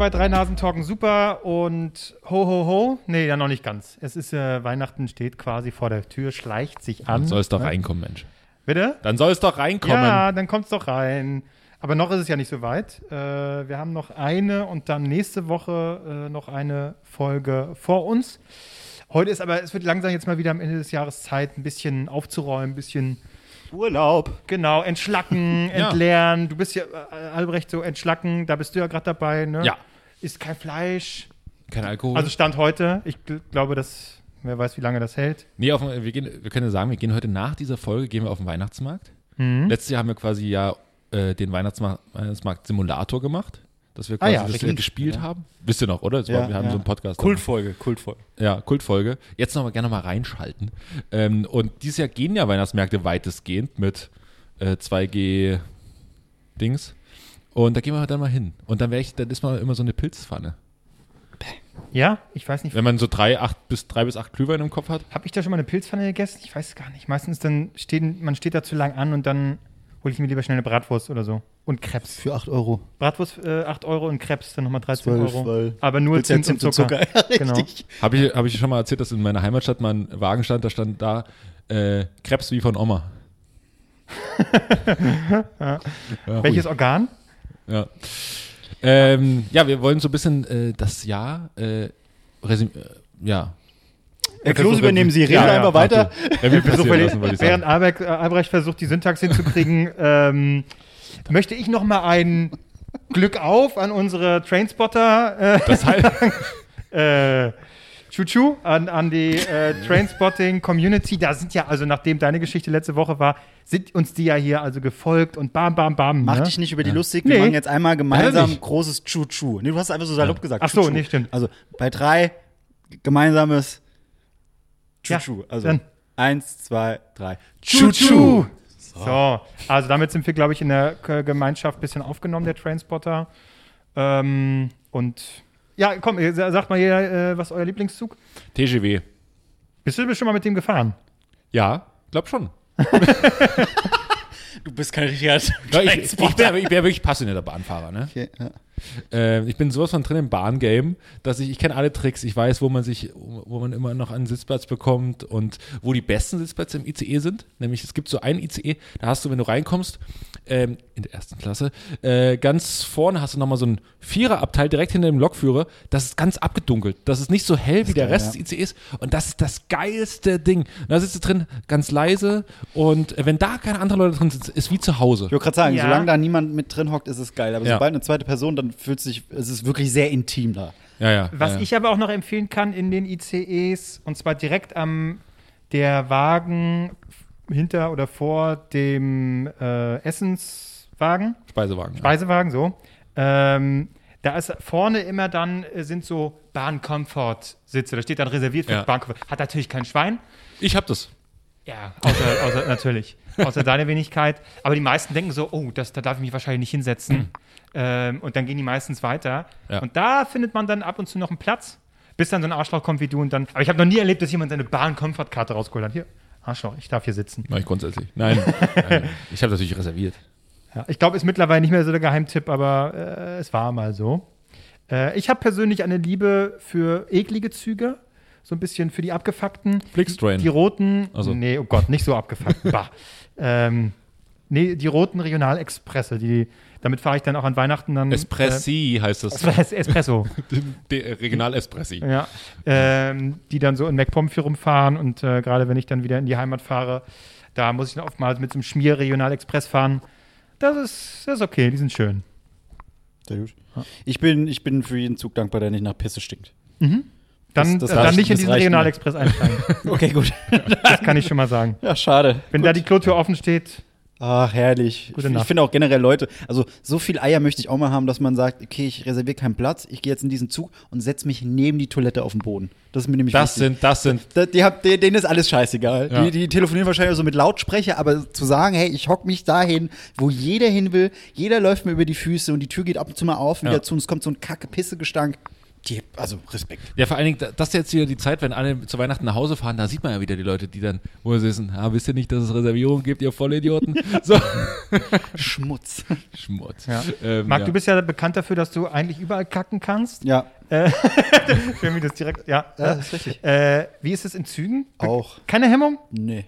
bei Drei Nasen Talken Super und ho ho ho. Nee, ja noch nicht ganz. Es ist äh, Weihnachten steht quasi vor der Tür, schleicht sich an. Dann soll es doch Ne? reinkommen, Mensch. Bitte? Dann soll es doch reinkommen. Ja, dann kommt's doch rein. Aber noch ist es ja nicht so weit. Äh, wir haben noch eine und dann nächste Woche äh, noch eine Folge vor uns. Heute ist aber, es wird langsam jetzt mal wieder am Ende des Jahres Zeit, ein bisschen aufzuräumen, ein bisschen Urlaub. Genau, entschlacken, Ja. entleeren. Du bist ja, äh, Albrecht, so entschlacken, da bist du ja gerade dabei, ne? Ja. Ist kein Fleisch. Kein Alkohol. Also Stand heute. Ich gl- glaube, dass, wer weiß, wie lange das hält. nee, auf, wir, gehen, wir können ja sagen, wir gehen heute nach dieser Folge gehen wir auf den Weihnachtsmarkt. Mhm. Letztes Jahr haben wir quasi ja äh, den Weihnachtsmarkt, Weihnachtsmarkt Simulator gemacht. Dass wir quasi Ah ja, das richtig. gespielt haben. Wisst ihr noch, oder? War, Ja, wir haben ja. so einen Podcast. Kultfolge, Kultfolge. Ja, Kultfolge. Jetzt noch mal gerne mal reinschalten. Ähm, und dieses Jahr gehen ja Weihnachtsmärkte weitestgehend mit äh, 2G-Dings. Und da gehen wir dann mal hin. Und dann, wär ich, dann ist mal immer so eine Pilzpfanne. Ja, ich weiß nicht. Wenn man so drei, acht bis, drei bis acht Glühwein im Kopf hat. Habe ich da schon mal eine Pilzpfanne gegessen? Ich weiß es gar nicht. Meistens dann steht, man steht da zu lang an und dann hole ich mir lieber schnell eine Bratwurst oder so. Und Krebs. Für 8 Euro. Bratwurst äh, 8 Euro und Krebs dann nochmal 13 12, Euro. Aber nur Zimt und Zucker. Ja, Genau. Habe ich, hab ich schon mal erzählt, dass in meiner Heimatstadt mal ein Wagen stand, da stand da äh, Krebs wie von Oma. ja, Welches Organ? Ja. Ähm, ja, wir wollen so ein bisschen äh, das Jahr äh, resüm äh, ja. Herr Klose, übernehmen Sie, reden Ja, wir ja, einfach weiter. Revue Versuch, passieren lassen, ich während. Albrecht, äh, Albrecht versucht, die Syntax hinzukriegen, ähm, möchte ich noch mal ein Glück auf an unsere Trainspotter äh, Das heißt, äh, Chuchu, an, an die äh, Trainspotting-Community. Da sind ja, also nachdem deine Geschichte letzte Woche war, sind uns die ja hier also gefolgt und bam, bam, bam. Mach ne? dich nicht über die lustig. Nee. Wir machen jetzt einmal gemeinsam großes Chu-Chu. Nee, du hast einfach so salopp gesagt. Ach so, Chu-Chu. nee, stimmt. Also bei drei gemeinsames Ja, Chu-Chu. also dann. eins, zwei, drei. Chuchu! So, also damit sind wir, glaube ich, in der Gemeinschaft ein bisschen aufgenommen, der Trainspotter. Ähm, und ja, komm, sa- sagt mal jeder, äh, was ist euer Lieblingszug? TGW. Bist du schon mal mit dem gefahren? Ja, glaub schon. Du bist kein richtiger Ja, ich, ich, ich bin ja wirklich passionierter Bahnfahrer, ne? Okay, ja. Äh, ich bin sowas von drin im Bahngame, dass ich, ich kenne alle Tricks. Ich weiß, wo man sich, wo man immer noch einen Sitzplatz bekommt und wo die besten Sitzplätze im ICE sind. Nämlich es gibt so einen ICE, da hast du, wenn du reinkommst, ähm, in der ersten Klasse, äh, ganz vorne hast du nochmal so ein Viererabteil direkt hinter dem Lokführer. Das ist ganz abgedunkelt. Das ist nicht so hell wie der geil, Rest ja. des ICEs. Und das ist das geilste Ding. Da sitzt du drin, ganz leise. Und äh, wenn da keine anderen Leute drin sitzen, ist wie zu Hause. Ich wollte gerade sagen, Ja. solange da niemand mit drin hockt, ist es geil. Aber Ja. sobald eine zweite Person, dann fühlt sich, es ist wirklich sehr intim da. Ja, ja. Was ja, ja. ich aber auch noch empfehlen kann in den ICEs, und zwar direkt am der Wagen hinter oder vor dem äh, Essenswagen, Speisewagen. ja. Speisewagen, so. Ähm, da ist vorne immer dann äh, sind so Bahn-Comfort-Sitze. Da steht dann reserviert für Ja. Bahn-Comfort. Hat natürlich kein Schwein. Ich hab das. Ja, außer, außer natürlich. Außer deine Wenigkeit. Aber die meisten denken so, oh, das, da darf ich mich wahrscheinlich nicht hinsetzen. Ähm, und dann gehen die meistens weiter. Ja. Und da findet man dann ab und zu noch einen Platz, bis dann so ein Arschloch kommt wie du und dann. Aber ich habe noch nie erlebt, dass jemand seine Bahn-Comfort-Karte rausgeholt hat. Hier, Arschloch, ich darf hier sitzen. Ich grundsätzlich. Nein. nein. Ich habe natürlich reserviert. Ja, ich glaube, ist mittlerweile nicht mehr so der Geheimtipp, aber äh, es war mal so. Äh, ich habe persönlich eine Liebe für eklige Züge. So ein bisschen für die abgefuckten. Flixtrain. Die roten. Also. Nee, oh Gott, nicht so abgefuckt. bah. Ähm, nee, die roten Regionalexpresse. Die, damit fahre ich dann auch an Weihnachten dann. Espressi heißt das. Äh, Es- Espresso. Regional Espressi. ja. Ähm, die dann so in MacPom für rumfahren und äh, gerade wenn ich dann wieder in die Heimat fahre, da muss ich dann oftmals mit so einem Schmier Regionalexpress fahren. Das ist, das ist okay, die sind schön. Sehr gut. Ich bin, ich bin für jeden Zug dankbar, der nicht nach Pisse stinkt. Dann, Das- das äh, dann reicht- nicht in diesen. Regionalexpress einsteigen. Okay, gut. Das kann ich schon mal sagen. ja, schade. Wenn da die Klotür offen steht, Ach, herrlich. Gute ich Nacht. finde auch generell Leute, also so viel Eier möchte ich auch mal haben, dass man sagt, okay, ich reserviere keinen Platz, ich gehe jetzt in diesen Zug und setze mich neben die Toilette auf den Boden. Das ist mir nämlich Das wichtig. sind, das sind. Da- Die die, denen ist alles scheißegal. Ja. Die, die telefonieren wahrscheinlich so mit Lautsprecher, aber zu sagen, hey, ich hock mich dahin, wo jeder hin will, jeder läuft mir über die Füße und die Tür geht ab und zu mal auf und Ja. wieder zu und es kommt so ein kacke Pissegestank. Die, also Respekt. Ja, vor allen Dingen, da- das ist jetzt wieder die Zeit, wenn alle zu Weihnachten nach Hause fahren, da sieht man ja wieder die Leute, die dann, wo sie wissen, ah, wisst ihr nicht, dass es Reservierungen gibt, ihr Vollidioten? So. Schmutz. Schmutz. Ja. Ähm, Marc, ja. du bist ja bekannt dafür, dass du eigentlich überall kacken kannst. Ja, Schön, wie das direkt, ja. ja ist richtig. Äh, wie ist es in Zügen? Auch. Keine Hemmung? Nee.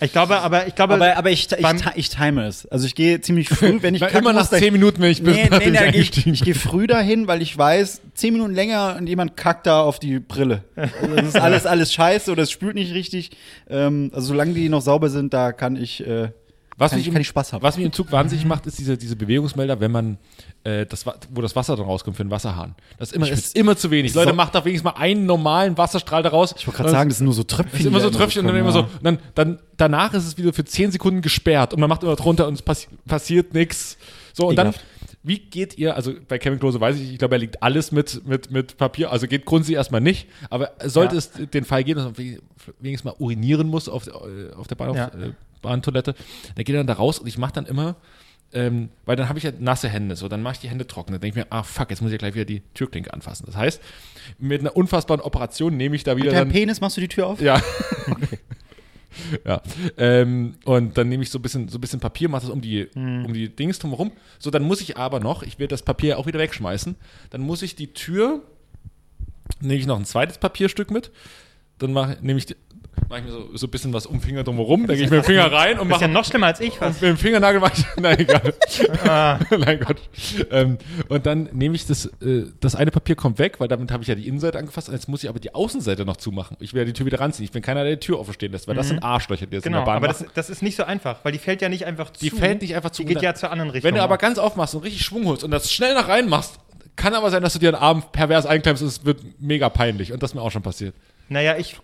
Ich glaube, aber ich glaube, Aber, aber ich, ich, ich, ich time es. Also ich gehe ziemlich früh, wenn ich kacken immer nach 10 Minuten, wenn ich bin, Nee, bin nee, ich nee, ich, ich gehe früh dahin, weil ich weiß, zehn Minuten länger und jemand kackt da auf die Brille. Also das ist alles, alles scheiße oder es spült nicht richtig. Ähm, also solange die noch sauber sind, da kann ich, äh, Was kann, mich ich, kann ich Spaß haben. Was mich im Zug wahnsinnig macht, ist diese, diese Bewegungsmelder, wenn man äh, das, wo das Wasser dann rauskommt für den Wasserhahn. Das ist immer, ist immer zu wenig. Leute, macht doch wenigstens mal einen normalen Wasserstrahl daraus. Ich wollte gerade sagen, das sind nur so Tröpfchen. Das ist immer so Tröpfchen und dann immer so. Und dann, dann danach ist es wieder für 10 Sekunden gesperrt und man macht immer drunter und es passi passiert nichts. So, und dann, Ekelhaft. wie geht ihr, also bei Kevin Klose weiß ich, ich glaube, er liegt alles mit, mit, mit Papier, also geht grundsätzlich erstmal nicht, aber sollte Ja. es den Fall geben, dass man we- wenigstens mal urinieren muss auf, äh, auf der Bahnhof, Ja. äh, Bahntoilette, dann geht er dann da raus und ich mache dann immer, ähm, weil dann habe ich ja nasse Hände, so dann mache ich die Hände trocken. Dann denke ich mir, ah fuck, jetzt muss ich ja gleich wieder die Türklinke anfassen. Das heißt, mit einer unfassbaren Operation nehme ich da wieder Mit deinem Penis machst du die Tür auf? ja. ja. Ähm, und dann nehme ich so ein bisschen, so ein bisschen Papier, mache das um die, um die Dings drumherum. So, dann muss ich aber noch, ich werde das Papier auch wieder wegschmeißen, dann muss ich die Tür, nehme ich noch ein zweites Papierstück mit, dann mache nehme ich die, mache ich mir so, so ein bisschen was um Finger drumherum, dann gehe ich mit dem Finger rein und das ist ja mache noch schlimmer als ich. Was? mit dem Fingernagel mache ich. Nein, egal. Ah. Nein, Gott. Ähm, und dann nehme ich das, äh, das eine Papier kommt weg, weil damit habe ich ja die Innenseite angefasst. Und jetzt muss ich aber die Außenseite noch zumachen. Ich will ja die Tür wieder ranziehen. Ich bin keiner, der die Tür offen stehen lässt, weil das sind Arschlöcher, die das in Genau, der Bahn aber das, das ist nicht so einfach, weil die fällt ja nicht einfach zu. Die fällt nicht einfach zu. Die geht ja zur anderen Richtung. Wenn du aber ganz aufmachst und richtig Schwung holst und das schnell nach rein machst, kann aber sein, dass du dir den Arm pervers einklemmst und es wird mega peinlich. Und das ist mir auch schon passiert. Naja, ich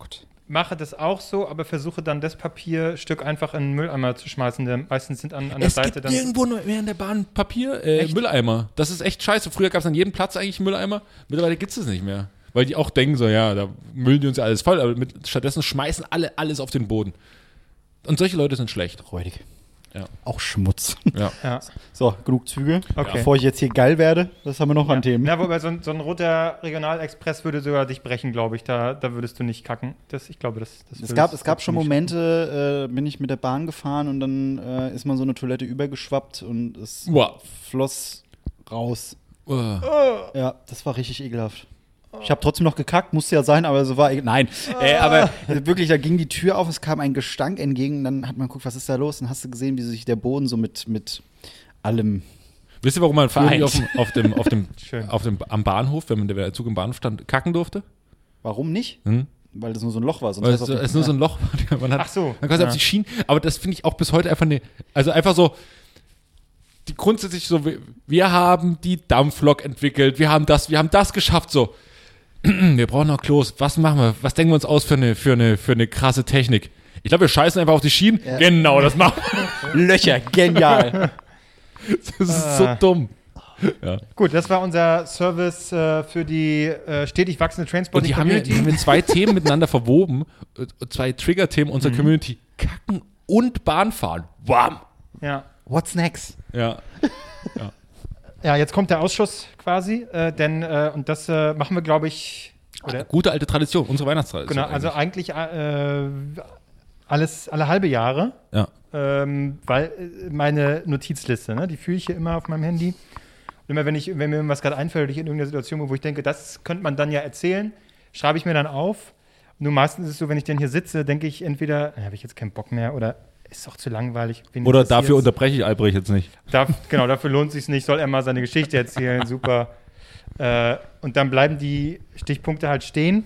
mache das auch so, aber versuche dann das Papierstück einfach in den Mülleimer zu schmeißen. Denn meistens sind an, an der Es Seite gibt dann. nirgendwo nur mehr in der Bahn Papier, äh? Mülleimer. Das ist echt scheiße. Früher gab es an jedem Platz eigentlich einen Mülleimer. Mittlerweile gibt es es nicht mehr. Weil die auch denken so, ja, da müllen die uns ja alles voll. Aber mit, stattdessen schmeißen alle alles auf den Boden. Und solche Leute sind schlecht. Räudig. Ja. Auch Schmutz. Ja. Ja. So, genug Züge. Okay. Bevor ich jetzt hier geil werde, was haben wir noch an Themen? Ja, wobei so ein, so ein roter Regionalexpress würde sogar dich brechen, glaube ich. Da, da würdest du nicht kacken. Das, ich glaube, das, das Es gab, es gab schon Momente, äh, bin ich mit der Bahn gefahren und dann äh, ist man so eine Toilette übergeschwappt und es Wow. floss raus. Uh. Ja, das war richtig ekelhaft. Ich habe trotzdem noch gekackt, musste ja sein, aber so war ekel- Nein, äh, aber wirklich, da ging die Tür auf, es kam ein Gestank entgegen, dann hat man geguckt, was ist da los? Dann hast du gesehen, wie sich der Boden so mit, mit allem. Wisst ihr, warum man Vereint. auf dem, auf dem, auf dem, auf dem, am Bahnhof, wenn man der Zug im Bahnhof stand, kacken durfte? Warum nicht? Hm? Weil das nur so ein Loch war. Sonst Weil es, es nur so ein Loch war. Man hat, Ach so, Man quasi ja. auf die Schienen. Aber das finde ich auch bis heute einfach eine. Also einfach so. Die grundsätzlich so, wir haben die Dampflok entwickelt, wir haben das, wir haben das geschafft, so. Wir brauchen noch Klos. Was machen wir? Was denken wir uns aus für eine, für eine, für eine krasse Technik? Ich glaube, wir scheißen einfach auf die Schienen. Ja. Genau, das machen Löcher, genial. wir. Das ist so Ah. dumm. Gut, das war unser Service äh, für die äh, stetig wachsende Und Transporting die haben, ja, Community. die haben ja zwei Themen miteinander verwoben. äh, Zwei Trigger-Themen unserer Mhm. Community. Kacken und Bahnfahren. Wham! ja. What's next? Ja. ja, jetzt kommt der Ausschuss quasi, äh, denn, äh, und das äh, machen wir, glaube ich, oder? Gute alte Tradition, unsere Weihnachtstradition. Genau, also eigentlich äh, alles, alle halbe Jahre, Ja. ähm, weil äh, meine Notizliste, ne, die führe ich hier immer auf meinem Handy. Und immer wenn, ich, wenn mir irgendwas gerade einfällt, oder ich in irgendeiner Situation bin, wo ich denke, das könnte man dann ja erzählen, schreibe ich mir dann auf. Nur meistens ist es so, wenn ich dann hier sitze, denke ich entweder, habe ich jetzt keinen Bock mehr oder ist doch zu langweilig. Oder dafür unterbreche ich Albrecht jetzt nicht. Darf, genau, dafür lohnt es sich nicht, soll er mal seine Geschichte erzählen, super. Äh, und dann bleiben die Stichpunkte halt stehen.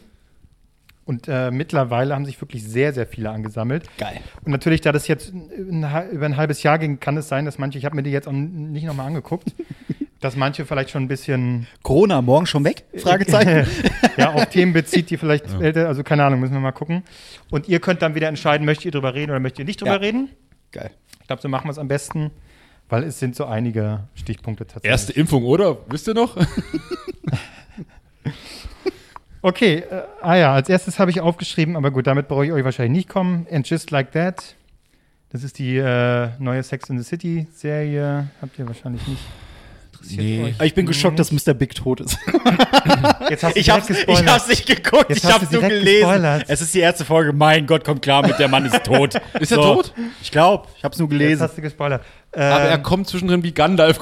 Und äh, mittlerweile haben sich wirklich sehr, sehr viele angesammelt. Geil. Und natürlich, da das jetzt ein, über ein halbes Jahr ging, kann es sein, dass manche, ich habe mir die jetzt auch nicht nochmal angeguckt, dass manche vielleicht schon ein bisschen Corona, morgen schon weg? Fragezeichen. ja, auf Themen bezieht, die vielleicht älter, also keine Ahnung, müssen wir mal gucken. Und ihr könnt dann wieder entscheiden, möchtet ihr drüber reden oder möchtet ihr nicht drüber Ja. reden. Geil. Ich glaube, so machen wir es am besten, weil es sind so einige Stichpunkte tatsächlich. Erste Impfung, oder? Wisst ihr noch? Okay, äh, ah ja, als erstes habe ich aufgeschrieben, aber gut, damit brauche ich euch wahrscheinlich nicht kommen. And Just Like That. Das ist die äh, neue Sex in the City Serie. Habt ihr wahrscheinlich nicht. Interessiert Nee. euch. Ich bin geschockt, dass Mr. Big tot ist. Jetzt hast du Ich direkt hab's, ich hab's nicht geguckt, Jetzt ich hab's nur gelesen. gespoilert. Es ist die erste Folge. Mein Gott, kommt klar mit, der Mann ist tot. Ist er tot? Ich glaube, ich hab's nur Jetzt gelesen. hast du gespoilert. Aber er Ähm, kommt zwischendrin wie Gandalf.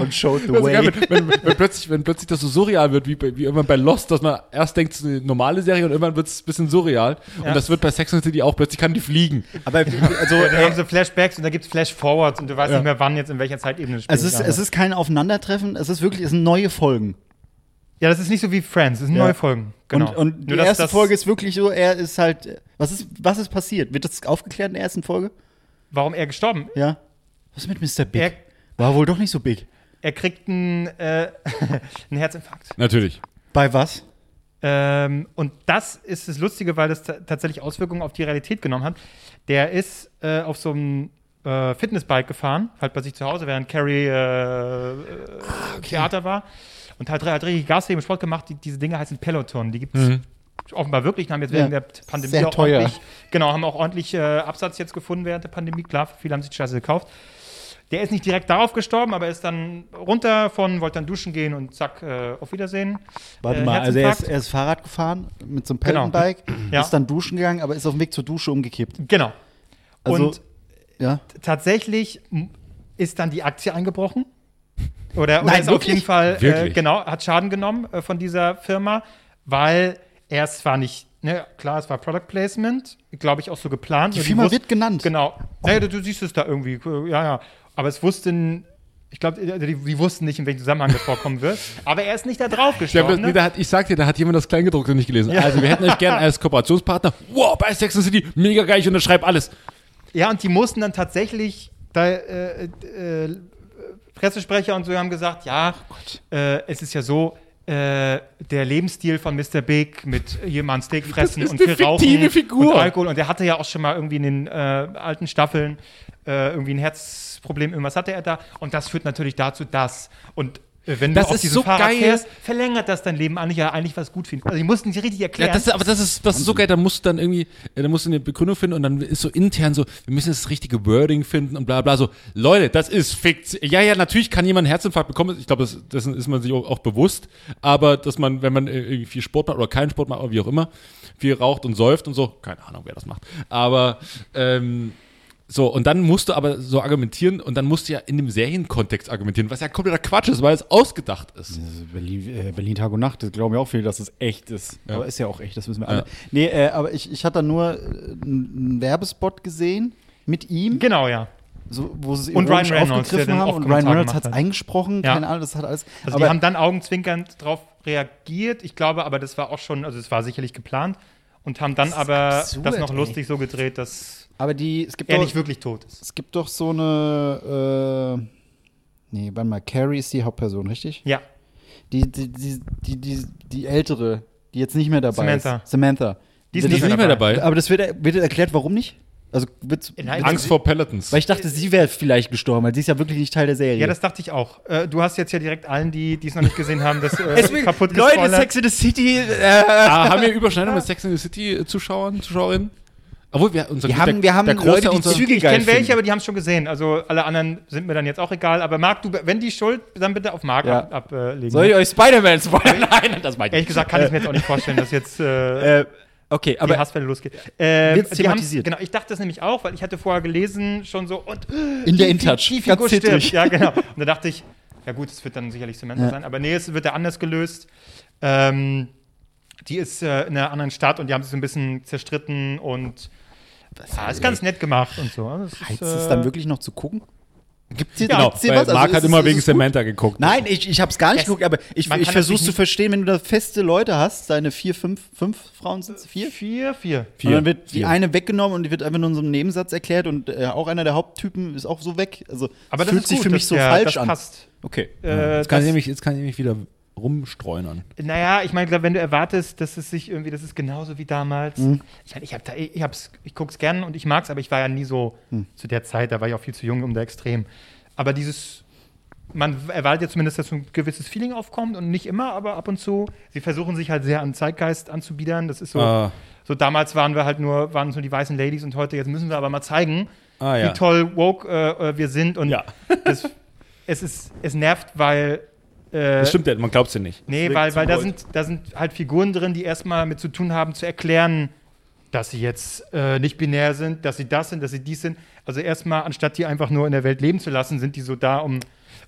Und showed the Also geil, way. wenn, wenn, wenn, plötzlich, wenn plötzlich das so surreal wird, wie, wie irgendwann bei Lost, dass man erst denkt, es ist eine normale Serie und irgendwann wird es ein bisschen surreal. Ja. Und das wird bei Sex and the City auch, plötzlich kann die fliegen. Aber also, ja, äh, haben sie Flashbacks und da gibt es Flash-Forwards und du weißt Ja. nicht mehr, wann jetzt in welcher Zeitebene spielt. es, ist, es ist kein Aufeinandertreffen, es ist wirklich, es sind neue Folgen. Ja, das ist nicht so wie Friends, es sind Ja. neue Folgen. Genau. Und, und die Nur, dass erste das- Folge ist wirklich so, er ist halt, was ist, was ist passiert? Wird das aufgeklärt in der ersten Folge? Warum er gestorben Ja. Was ist mit Mr. Big? Er- War wohl doch nicht so big. Er kriegt einen, äh, einen Herzinfarkt. Natürlich. Bei was? Ähm, und das ist das Lustige, weil das ta- tatsächlich Auswirkungen auf die Realität genommen hat. Der ist äh, auf so einem äh, Fitnessbike gefahren, halt bei sich zu Hause, während Carrie äh, äh, Theater war. Und halt, hat richtig Gas gegeben, Sport gemacht. Die, diese Dinge heißen Peloton. Die gibt es offenbar wirklich. Die haben jetzt Ja. während der Pandemie Sehr auch teuer. ordentlich, genau, haben auch ordentlich äh, Absatz jetzt gefunden während der Pandemie. Klar, viele haben sich die Scheiße gekauft. Der ist nicht direkt darauf gestorben, aber ist dann runter von, wollte dann duschen gehen und zack, äh, auf Wiedersehen. Warte Äh, mal, also er ist, er ist Fahrrad gefahren mit so einem Genau. Pellenbike, Ja. ist dann duschen gegangen, aber ist auf dem Weg zur Dusche umgekippt. Genau. Also, und ja. tatsächlich ist dann die Aktie eingebrochen. Oder, oder Nein, ist auf jeden Fall, äh, genau, hat Schaden genommen äh, von dieser Firma, weil er es zwar nicht, ne, klar, es war Product Placement, glaube ich auch so geplant. Die Firma wird genannt. Genau. Naja, du, du siehst es da irgendwie, äh, ja, ja. Aber es wussten, ich glaube, die, die wussten nicht, in welchem Zusammenhang das vorkommen wird. Aber er ist nicht da drauf Ja, gestorben. nee, ne? da hat, ich sag dir, da hat jemand das Kleingedruckte nicht gelesen. Also, wir hätten euch gerne als Kooperationspartner. Wow, bei Sex and City, mega geil, ich unterschreibe alles. Ja, und die mussten dann tatsächlich, da, äh, äh, Pressesprecher und so haben gesagt, ja, äh, es ist ja so, äh, der Lebensstil von Mr. Big mit jemand Steak fressen und viel Rauchen Figur. und Alkohol. Und der hatte ja auch schon mal irgendwie in den äh, alten Staffeln äh, irgendwie ein Herzproblem, irgendwas hatte er da. Und das führt natürlich dazu, dass. Und wenn Das du auf ist so Fahrrad geil. fährst, verlängert das dein Leben eigentlich ja eigentlich was gut finden. Also die mussten sich richtig Ja, erklären. das, ist- aber das ist, das ist so geil, da musst du dann irgendwie, äh, da musst du eine Begründung finden und dann ist so intern so, wir müssen das richtige Wording finden und bla bla so. Leute, das ist Fiktion. Ja, ja, natürlich kann jemand einen Herzinfarkt bekommen, ich glaube, das, dessen ist man sich auch, auch bewusst, aber dass man, wenn man äh, irgendwie viel Sport macht oder keinen Sport macht oder wie auch immer, viel raucht und säuft und so, keine Ahnung, wer das macht, aber ähm, so, und dann musst du aber so argumentieren und dann musst du ja in dem Serienkontext argumentieren, was ja kompletter Quatsch ist, weil es ausgedacht ist. Berlin, äh, Berlin Tag und Nacht, das glauben ja auch viele, dass es echt ist. Ja. Aber ist ja auch echt, das wissen wir alle. Ja. Nee, äh, aber ich, ich hatte da nur äh, einen Werbespot gesehen mit ihm, genau, ja. so, wo sie es Und Ryan Reynolds, aufgegriffen haben und Ryan Reynolds hat es eingesprochen, Ja. keine Ahnung, das hat alles. Also aber die haben dann augenzwinkernd drauf reagiert. Ich glaube aber, das war auch schon, also es war sicherlich geplant. Und haben dann ist aber absurd, das noch ey. lustig so gedreht, dass aber die, es gibt er doch, nicht wirklich tot ist. es gibt doch so eine, äh, nee, warte mal, Carrie ist die Hauptperson, richtig? Ja, Die, die, die, die, die, die ältere, die jetzt nicht mehr dabei Samantha. ist. Samantha. Die ist Wird- Die ist nicht mehr dabei. Aber das wird, wird erklärt, warum nicht? Also Angst vor Pelotons. Weil ich dachte, sie wäre vielleicht gestorben, weil sie ist ja wirklich nicht Teil der Serie. ja, das dachte ich auch. Äh, du hast jetzt ja direkt allen, die die es noch nicht gesehen haben, das äh, kaputt Leute, gespoilert. Sex in the City. Äh, Ah, haben wir Überschneidung mit Sex in the City äh, Zuschauern, Zuschauerinnen? Obwohl wir unser Wir haben- wir haben der Leute, die unserer- Züge Ich kenne welche, aber die haben es schon gesehen. Also alle anderen sind mir dann jetzt auch egal. Aber Marc, du, wenn die schuld, dann bitte auf Marc Ja. ab, ablegen. Soll ich euch Spider-Man spoilern? Nein, das meine ich Ehrlich gesagt kann ich mir jetzt auch nicht vorstellen, dass jetzt äh, Äh, okay, die aber Hasswelle losgeht. Ähm, Wird's die haben's- thematisiert? Genau, ich dachte das nämlich auch, weil ich hatte vorher gelesen schon so und in der die- InTouch. Die ganz Figur stirbt. zittrig. Ja, genau. Und da dachte ich, ja gut, es wird dann sicherlich Samantha Ja. sein. Aber nee, es wird ja anders gelöst. Ähm, die ist äh, in einer anderen Stadt und die haben sich so ein bisschen zerstritten und ja, ist ganz nett gemacht und so. Das ist, Heizt äh, es dann wirklich noch zu gucken? Gibt's hier, Genau, gibt's hier was? Also Marc ist hat es- immer ist wegen es gut? Samantha geguckt. Nein, ich, ich hab's gar nicht Es- geguckt, aber ich, ich natürlich zu verstehen, wenn du da feste Leute hast, deine vier, fünf, fünf Frauen sind es vier? Vier, vier. Vier. Und dann wird die Vier. eine weggenommen und die wird einfach nur in so einem Nebensatz erklärt und äh, auch einer der Haupttypen ist auch so weg. Also Aber das fühlt ist sich gut, für mich dass so der- falsch das an. passt. Okay. Äh, Jetzt kann, das- ich nämlich, jetzt kann ich nämlich wieder rumstreunern. Naja, ich meine, wenn du erwartest, dass es sich irgendwie, das ist genauso wie damals. Ich meine, ich, hab da, ich, hab's, ich guck's gern und ich mag's, aber ich war ja nie so zu der Zeit, da war ich auch viel zu jung, um da extrem. Aber dieses, man erwartet ja zumindest, dass so ein gewisses Feeling aufkommt und nicht immer, aber ab und zu. Sie versuchen sich halt sehr an Zeitgeist anzubiedern. Das ist so, Ah. so damals waren wir halt nur, waren es nur die weißen Ladies und heute, jetzt müssen wir aber mal zeigen, Ah, ja. wie toll woke äh, äh, wir sind und Ja. das, es ist, es nervt, weil Das stimmt ja, man glaubt es ja nicht. Nee, weil, weil da, sind, da sind halt Figuren drin, die erstmal mit zu tun haben, zu erklären, dass sie jetzt äh, nicht binär sind, dass sie das sind, dass sie dies sind. Also erstmal, anstatt die einfach nur in der Welt leben zu lassen, sind die so da, um. um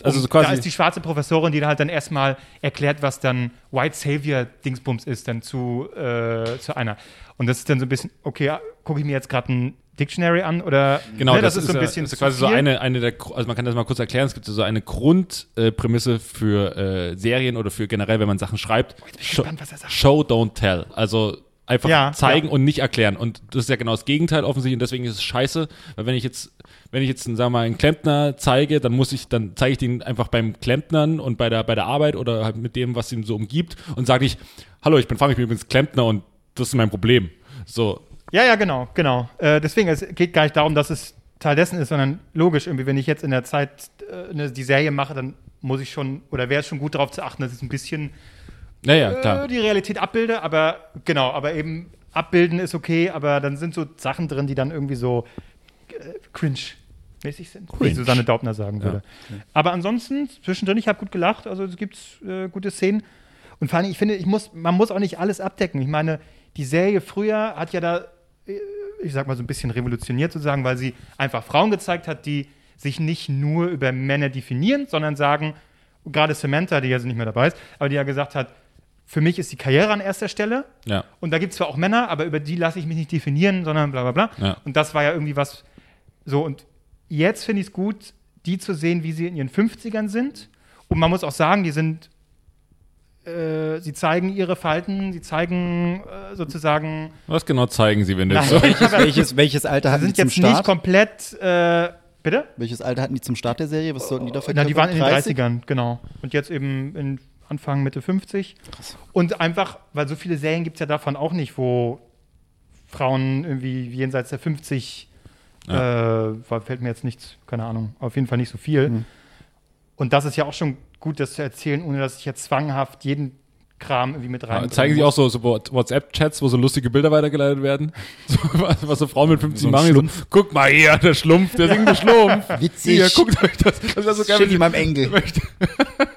Also so quasi- da ist die schwarze Professorin, die dann halt dann erstmal erklärt, was dann White Savior Dingsbums ist, dann zu, äh, zu einer. Und das ist dann so ein bisschen, okay, gucke ich mir jetzt gerade ein Dictionary an oder Genau, ne, das, ist, so ein ja- bisschen ist quasi so eine, eine der, also man kann das mal kurz erklären, es gibt so eine Grundprämisse für äh, Serien oder für generell, wenn man Sachen schreibt. Show, gespannt, was er sagt. Show, don't tell. Also einfach Ja, zeigen ja. und nicht erklären. Und das ist ja genau das Gegenteil offensichtlich und deswegen ist es scheiße, weil wenn ich jetzt, wenn ich jetzt, sagen wir mal, einen Klempner zeige, dann muss ich, dann zeige ich den einfach beim Klempnern und bei der, bei der Arbeit oder halt mit dem, was ihn so umgibt und sage ich, hallo, ich bin Frank, ich bin übrigens Klempner und das ist mein Problem. So, Ja, ja, genau, genau. Äh, deswegen, es geht gar nicht darum, dass es Teil dessen ist, sondern logisch, irgendwie, wenn ich jetzt in der Zeit äh, ne, die Serie mache, dann muss ich schon, oder wäre es schon gut darauf zu achten, dass ich ein bisschen naja, äh, die Realität abbilde, aber genau, aber eben abbilden ist okay, aber dann sind so Sachen drin, die dann irgendwie so äh, cringe-mäßig sind, wie Susanne Daubner sagen würde. Aber ansonsten, zwischendrin, ich habe gut gelacht, also es gibt äh, gute Szenen. Und vor allem, ich finde, ich muss, man muss auch nicht alles abdecken. Ich meine, die Serie früher hat ja da, ich sag mal, so ein bisschen revolutioniert sozusagen, weil sie einfach Frauen gezeigt hat, die sich nicht nur über Männer definieren, sondern sagen, gerade Samantha, die jetzt nicht mehr dabei ist, aber die ja gesagt hat, für mich ist die Karriere an erster Stelle. Ja. Und da gibt es zwar auch Männer, aber über die lasse ich mich nicht definieren, sondern bla bla bla. Ja. Und das war ja irgendwie was so. Und jetzt finde ich es gut, die zu sehen, wie sie in ihren 50ern sind. Und man muss auch sagen, die sind, äh, sie zeigen ihre Falten, sie zeigen äh, sozusagen, Was genau zeigen Sie, wenn du so Welches, welches, welches Alter sie hatten die sind zum jetzt nicht Start? komplett, äh, bitte? Welches Alter hatten die zum Start der Serie? Was sollten die da Na, die waren in den 30? 30ern, genau. Und jetzt eben in Anfang, Mitte 50. Und einfach, weil so viele Serien gibt es ja davon auch nicht, wo Frauen irgendwie jenseits der 50, äh, war- fällt mir jetzt nichts, keine Ahnung, auf jeden Fall nicht so viel. Mhm. Und das ist ja auch schon gut, das zu erzählen, ohne dass ich jetzt zwanghaft jeden Kram irgendwie mit rein. Zeigen Sie auch so, so WhatsApp-Chats, wo so lustige Bilder weitergeleitet werden? So, was, was so Frauen mit 50 So machen. Schlumpf. So, guck mal hier, der Schlumpf, der singende Schlumpf. Witzig. Hier, guckt euch das. Das wäre so geil. Wenn ihm am Engel.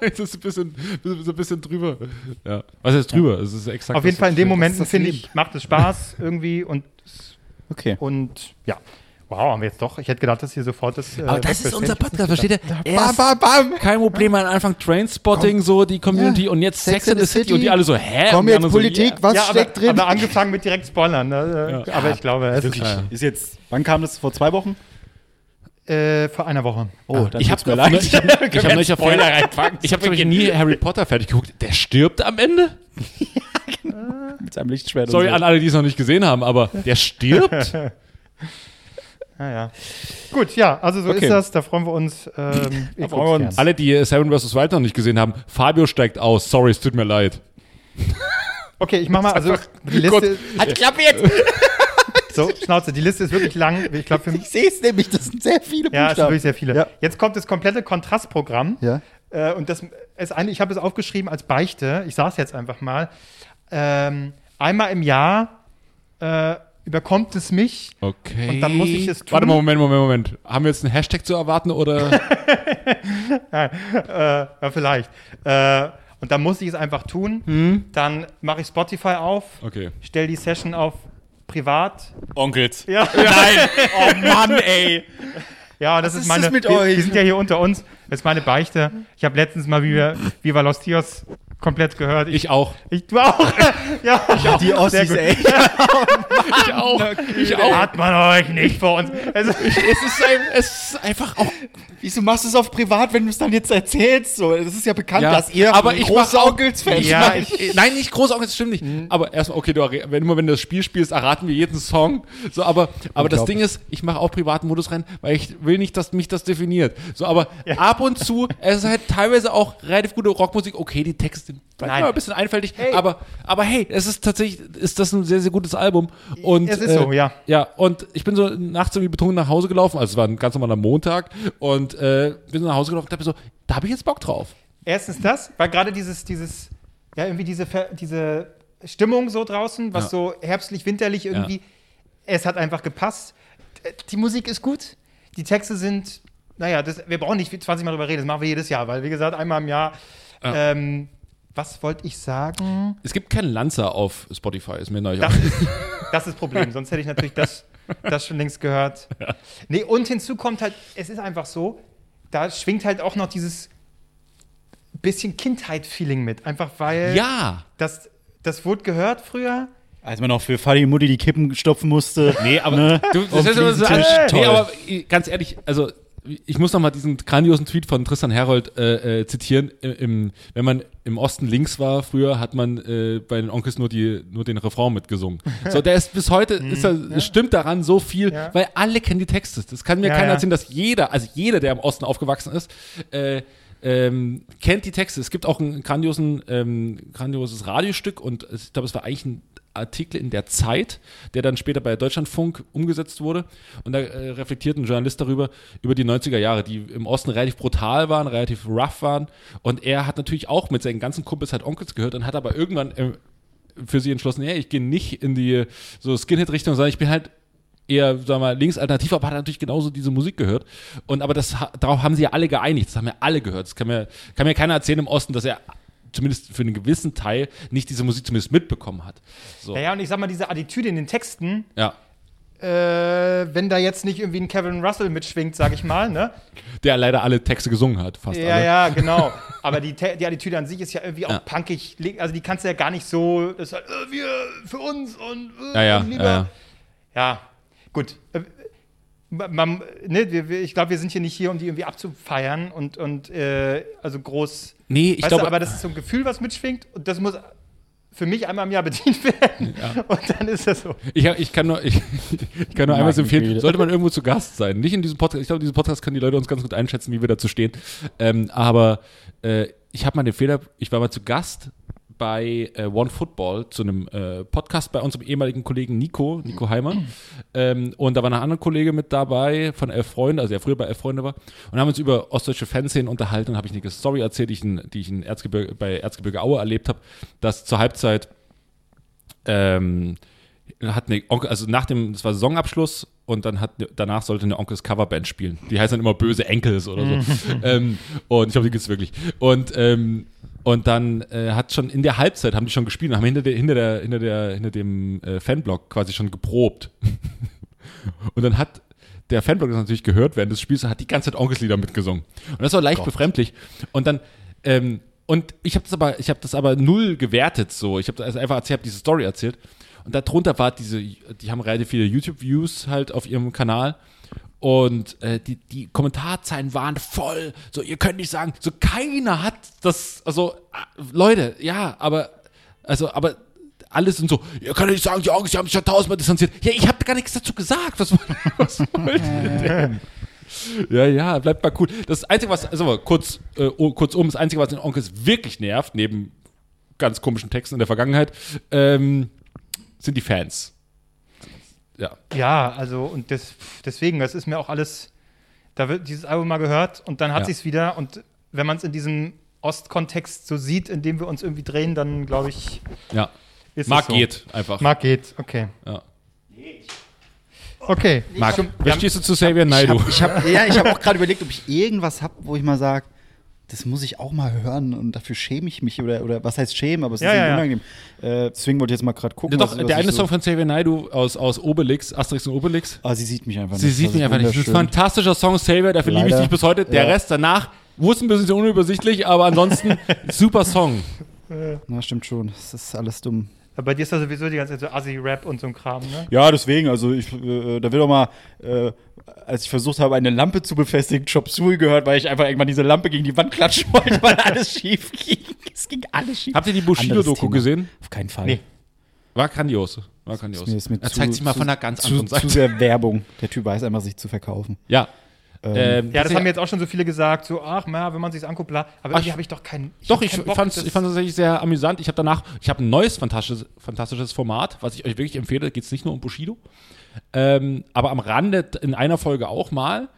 Das ist ein bisschen, so ein bisschen drüber. Ja. Was ist drüber? Es ist exakt Auf jeden Fall in dem Moment ist finde ich, macht es Spaß irgendwie und, Okay. und ja. Wow, haben wir jetzt doch. Ich hätte gedacht, dass hier sofort das. Äh, Aber das ist unser Podcast, nicht versteht ihr? Bam, bam, bam. kein Problem am Anfang Trainspotting, so die Community Ja. und jetzt Sex Sex in the the City und die City. alle so, hä? Komm Und die jetzt so, Politik, yeah. was ja, steckt aber, drin? aber angefangen mit direkt Spoilern. Ne? Ja. Aber ich glaube, es ist wirklich. Ist jetzt, wann kam das? Vor zwei Wochen? äh, vor einer Woche. Oh, dann Ich habe mir leid. ich hab, ich hab neulich Spoiler reinpacken. Ich habe nämlich nie Harry Potter fertig geguckt. Der stirbt am Ende? mit seinem Lichtschwert Sorry und so. an alle, die es noch nicht gesehen haben, aber der stirbt? Ja, ja. Gut, ja, also so Okay. ist das. Da freuen wir uns. Ähm, ich freuen wir uns. alle, die Seven vs. Wild noch nicht gesehen haben, Fabio steigt aus. Sorry, es tut mir leid. Okay, ich mach mal. Also, die Gott. Liste. Halt Klappe jetzt! So, Schnauze, die Liste ist wirklich lang. Ich glaube, für mich. Ich sehe es nämlich, das sind sehr viele Ja, es sind Buchstaben. wirklich sehr viele. Ja. Jetzt kommt das komplette Kontrastprogramm. Ja. Äh, und das ist eigentlich, ich habe es aufgeschrieben als Beichte. Ich sage es jetzt einfach mal. Ähm, einmal im Jahr äh, überkommt es mich. Okay. Und dann muss ich es tun. Warte mal, Moment, Moment, Moment. Haben wir jetzt einen Hashtag zu erwarten oder? äh, ja, vielleicht. Äh, und dann muss ich es einfach tun. Hm? Dann mache ich Spotify auf, Okay. stelle die Session auf privat. Onkels. Ja, Nein! Oh Mann, ey! ja das Was ist ist meine. das mit wir, euch? wir sind ja hier unter uns. Das ist meine Beichte. Ich habe letztens mal Viva, Viva Los Tios komplett gehört. Ich auch. ich du auch. ja, ich auch. Die Ossis, ey. Ich auch. Ich auch. Hat man euch nicht vor uns. Also, Es ist, ein, es ist einfach auch. Wieso machst du es auf privat, wenn du es dann jetzt erzählst? So, das ist ja bekannt, Ja, dass ihr aber ich mach auch- Großonkels-Fan Ja, Ich, nein, nicht groß, das stimmt nicht. Aber erstmal, okay, du, wenn immer wenn du das Spiel spielst, erraten wir jeden Song. So, aber, aber das Ding ist, ich mache auch privaten Modus rein, weil ich will nicht, dass mich das definiert. So, aber ab und zu, es ist halt teilweise auch relativ gute Rockmusik. Okay, die Texte manchmal Nein. ein bisschen einfältig, aber, aber hey, es ist tatsächlich, ist das ein sehr, sehr gutes Album. Und, Es ist so, ja. Ja, und ich bin so nachts irgendwie betrunken nach Hause gelaufen, also es war ein ganz normaler Montag und äh, bin so nach Hause gelaufen und dachte so, da habe ich jetzt Bock drauf. Erstens das, weil gerade dieses, dieses, ja, irgendwie diese, diese Stimmung so draußen, was Ja. so herbstlich, winterlich irgendwie, es hat einfach gepasst. Die Musik ist gut. die Texte sind, naja, das, wir brauchen nicht 20 Mal drüber reden, das machen wir jedes Jahr, weil, wie gesagt, einmal im Jahr. Ja. Ähm, was wollte ich sagen? Es gibt keinen Lanzer auf Spotify, ist mir neu. Das ist das, ist das Problem. Sonst hätte ich natürlich das, das schon längst gehört. Nee, und hinzu kommt halt, es ist einfach so, da schwingt halt auch noch dieses bisschen Kindheit-Feeling mit. Einfach weil Ja! das, das wurde gehört früher. Als man noch für Fadi Mutti die Kippen stopfen musste. Nee, aber Ne? du, das ist immer so, nee, toll. aber ganz ehrlich, also ich muss noch mal diesen grandiosen Tweet von Tristan Herold äh, äh, zitieren. Im, wenn man im Osten links war, früher hat man äh, bei den Onkels nur, die, nur den Refrain mitgesungen. So, der ist bis heute, ist er, stimmt daran so viel, Mhm. Ja. weil alle kennen die Texte. Das kann mir Ja, keiner ja. erzählen, dass jeder, also jeder, der im Osten aufgewachsen ist, äh, ähm, kennt die Texte. Es gibt auch ein grandiosen, ähm, grandioses Radiostück und ich glaube, es war eigentlich ein Artikel in der Zeit, der dann später bei Deutschlandfunk umgesetzt wurde. Und da äh, reflektiert ein Journalist darüber, über die 90er Jahre, die im Osten relativ brutal waren, relativ rough waren. Und er hat natürlich auch mit seinen ganzen Kumpels halt Onkels gehört und hat aber irgendwann äh, für sie entschlossen, ja, ich gehe nicht in die so Skinhead-Richtung, sondern ich bin halt eher, sagen wir mal, links alternativ, aber hat natürlich genauso diese Musik gehört. Und aber das, darauf haben sie ja alle geeinigt, das haben ja alle gehört. Das kann mir, kann mir keiner erzählen im Osten, dass er zumindest für einen gewissen Teil nicht diese Musik zumindest mitbekommen hat. So. Ja, ja, und ich sag mal, diese Attitüde in den Texten, Ja. äh, wenn da jetzt nicht irgendwie ein Kevin Russell mitschwingt, sag ich mal, ne? Der leider alle Texte gesungen hat, fast Ja, alle. ja, genau. Aber die, die Attitüde an sich ist ja irgendwie auch Ja. punkig. Also die kannst du ja gar nicht so, das ist halt, äh, wir für uns und, äh, Ja, ja, und lieber. ja, ja. Ja, gut. Man, ne, wir, wir, ich glaube, wir sind hier nicht hier, um die irgendwie abzufeiern und, und äh, also groß. Nee, ich glaube, aber das ist so ein Gefühl, was mitschwingt und das muss für mich einmal im Jahr bedient werden. Und dann ist das so. Ich, ich kann nur, ich, ich kann nur einmal empfehlen, sollte man irgendwo zu Gast sein. Nicht in diesem Podcast. Ich glaube, in diesem Podcast können die Leute uns ganz gut einschätzen, wie wir dazu stehen. Ähm, aber äh, ich habe mal den Fehler, ich war mal zu Gast bei äh, One Football zu einem äh, Podcast bei unserem ehemaligen Kollegen Nico, Nico Heimer. ähm, und da war noch ein anderer Kollege mit dabei von Elf Freunde, also der früher bei Elf Freunde war. Und haben uns über ostdeutsche Fanszenen unterhalten und habe ich eine Story erzählt, die ich in, die ich in Erzgebirge, bei Erzgebirge Aue erlebt habe, dass zur Halbzeit ähm, hat eine Onkel, also nach dem, das war Saisonabschluss und dann hat danach sollte eine Onkels Coverband spielen. Die heißt dann immer Böse Enkels oder so. ähm, und ich glaube, die gibt's wirklich. Und ähm, und dann äh, hat schon in der Halbzeit haben die schon gespielt und haben hinter der hinter der hinter der hinter dem äh, Fanblock quasi schon geprobt. und dann hat der Fanblock das natürlich gehört während des Spiels hat die ganze Zeit Onkelslieder mitgesungen. Und das war leicht befremdlich. Und dann ähm, und ich habe das aber ich habe das aber null gewertet so. Ich habe also einfach erzählt, hab diese Story erzählt. Und darunter war diese, die haben relativ viele YouTube-Views halt auf ihrem Kanal. Und äh, die, die Kommentarzeilen waren voll. So, ihr könnt nicht sagen, so keiner hat das, also äh, Leute, ja, aber, also, aber alle sind so, ihr könnt nicht sagen, die Augen, sie haben sich schon tausendmal distanziert. Ja, ich habe gar nichts dazu gesagt. Was, was wollt ihr denn? Ja, ja, bleibt mal cool. Das Einzige, was, also kurz, äh, oh, kurzum, das Einzige, was den Onkels wirklich nervt, neben ganz komischen Texten in der Vergangenheit, ähm, sind die Fans. Ja. Ja, also und des, deswegen, das ist mir auch alles, da wird dieses Album mal gehört und dann hat Ja. sich's wieder und wenn man es in diesem Ostkontext so sieht, in dem wir uns irgendwie drehen, dann glaube ich, Ja. ist Marc es so. geht einfach. Marc geht, okay. Ja. Okay. Marc, wie stehst du zu Xavier Ich Naidoo? hab, ich hab, ja, ich habe auch gerade überlegt, ob ich irgendwas habe, wo ich mal sage, das muss ich auch mal hören und dafür schäme ich mich oder, oder was heißt schämen, aber es Ja, ist ja, ja. unangenehm. Äh, deswegen wollte ich jetzt mal gerade gucken. Ja, doch, was- was der eine so- Song von Xavier Naidoo aus, aus Obelix, Asterix und Obelix. Ah, sie sieht mich einfach Sie nicht. sieht Das mich einfach nicht. Das ist ein fantastischer Song, Xavier, dafür liebe ich dich bis heute. Der Ja. Rest danach wurde ein bisschen unübersichtlich, aber ansonsten super Song. Na, stimmt schon. Das ist alles dumm. Aber bei dir ist da sowieso die ganze Zeit so Assi-Rap und so ein Kram, ne? Ja, deswegen, also ich, äh, da will doch mal, äh, als ich versucht habe, eine Lampe zu befestigen, Chop Suey gehört, weil ich einfach irgendwann diese Lampe gegen die Wand klatschen wollte, weil alles schief ging. Es ging alles schief. Habt ihr die Bushido-Doku gesehen? Auf keinen Fall. Nee. War grandios. War grandios. Mir ist mir er zu- zeigt sich mal zu- von einer ganz zu, anderen zu Seite. sehr Werbung. Der Typ weiß einfach, sich zu verkaufen. Ja. Ähm, Ähm, Ja, das haben jetzt auch schon so viele gesagt, so, ach, na, wenn man sich's anguckt, bla. Aber irgendwie habe ich doch keinen. Doch, ich keinen Bock, fand es das- ich fand's tatsächlich sehr amüsant. Ich habe danach, ich habe ein neues fantastisches, fantastisches Format, was ich euch wirklich empfehle. Da geht es nicht nur um Bushido, ähm, aber am Rande in einer Folge auch mal.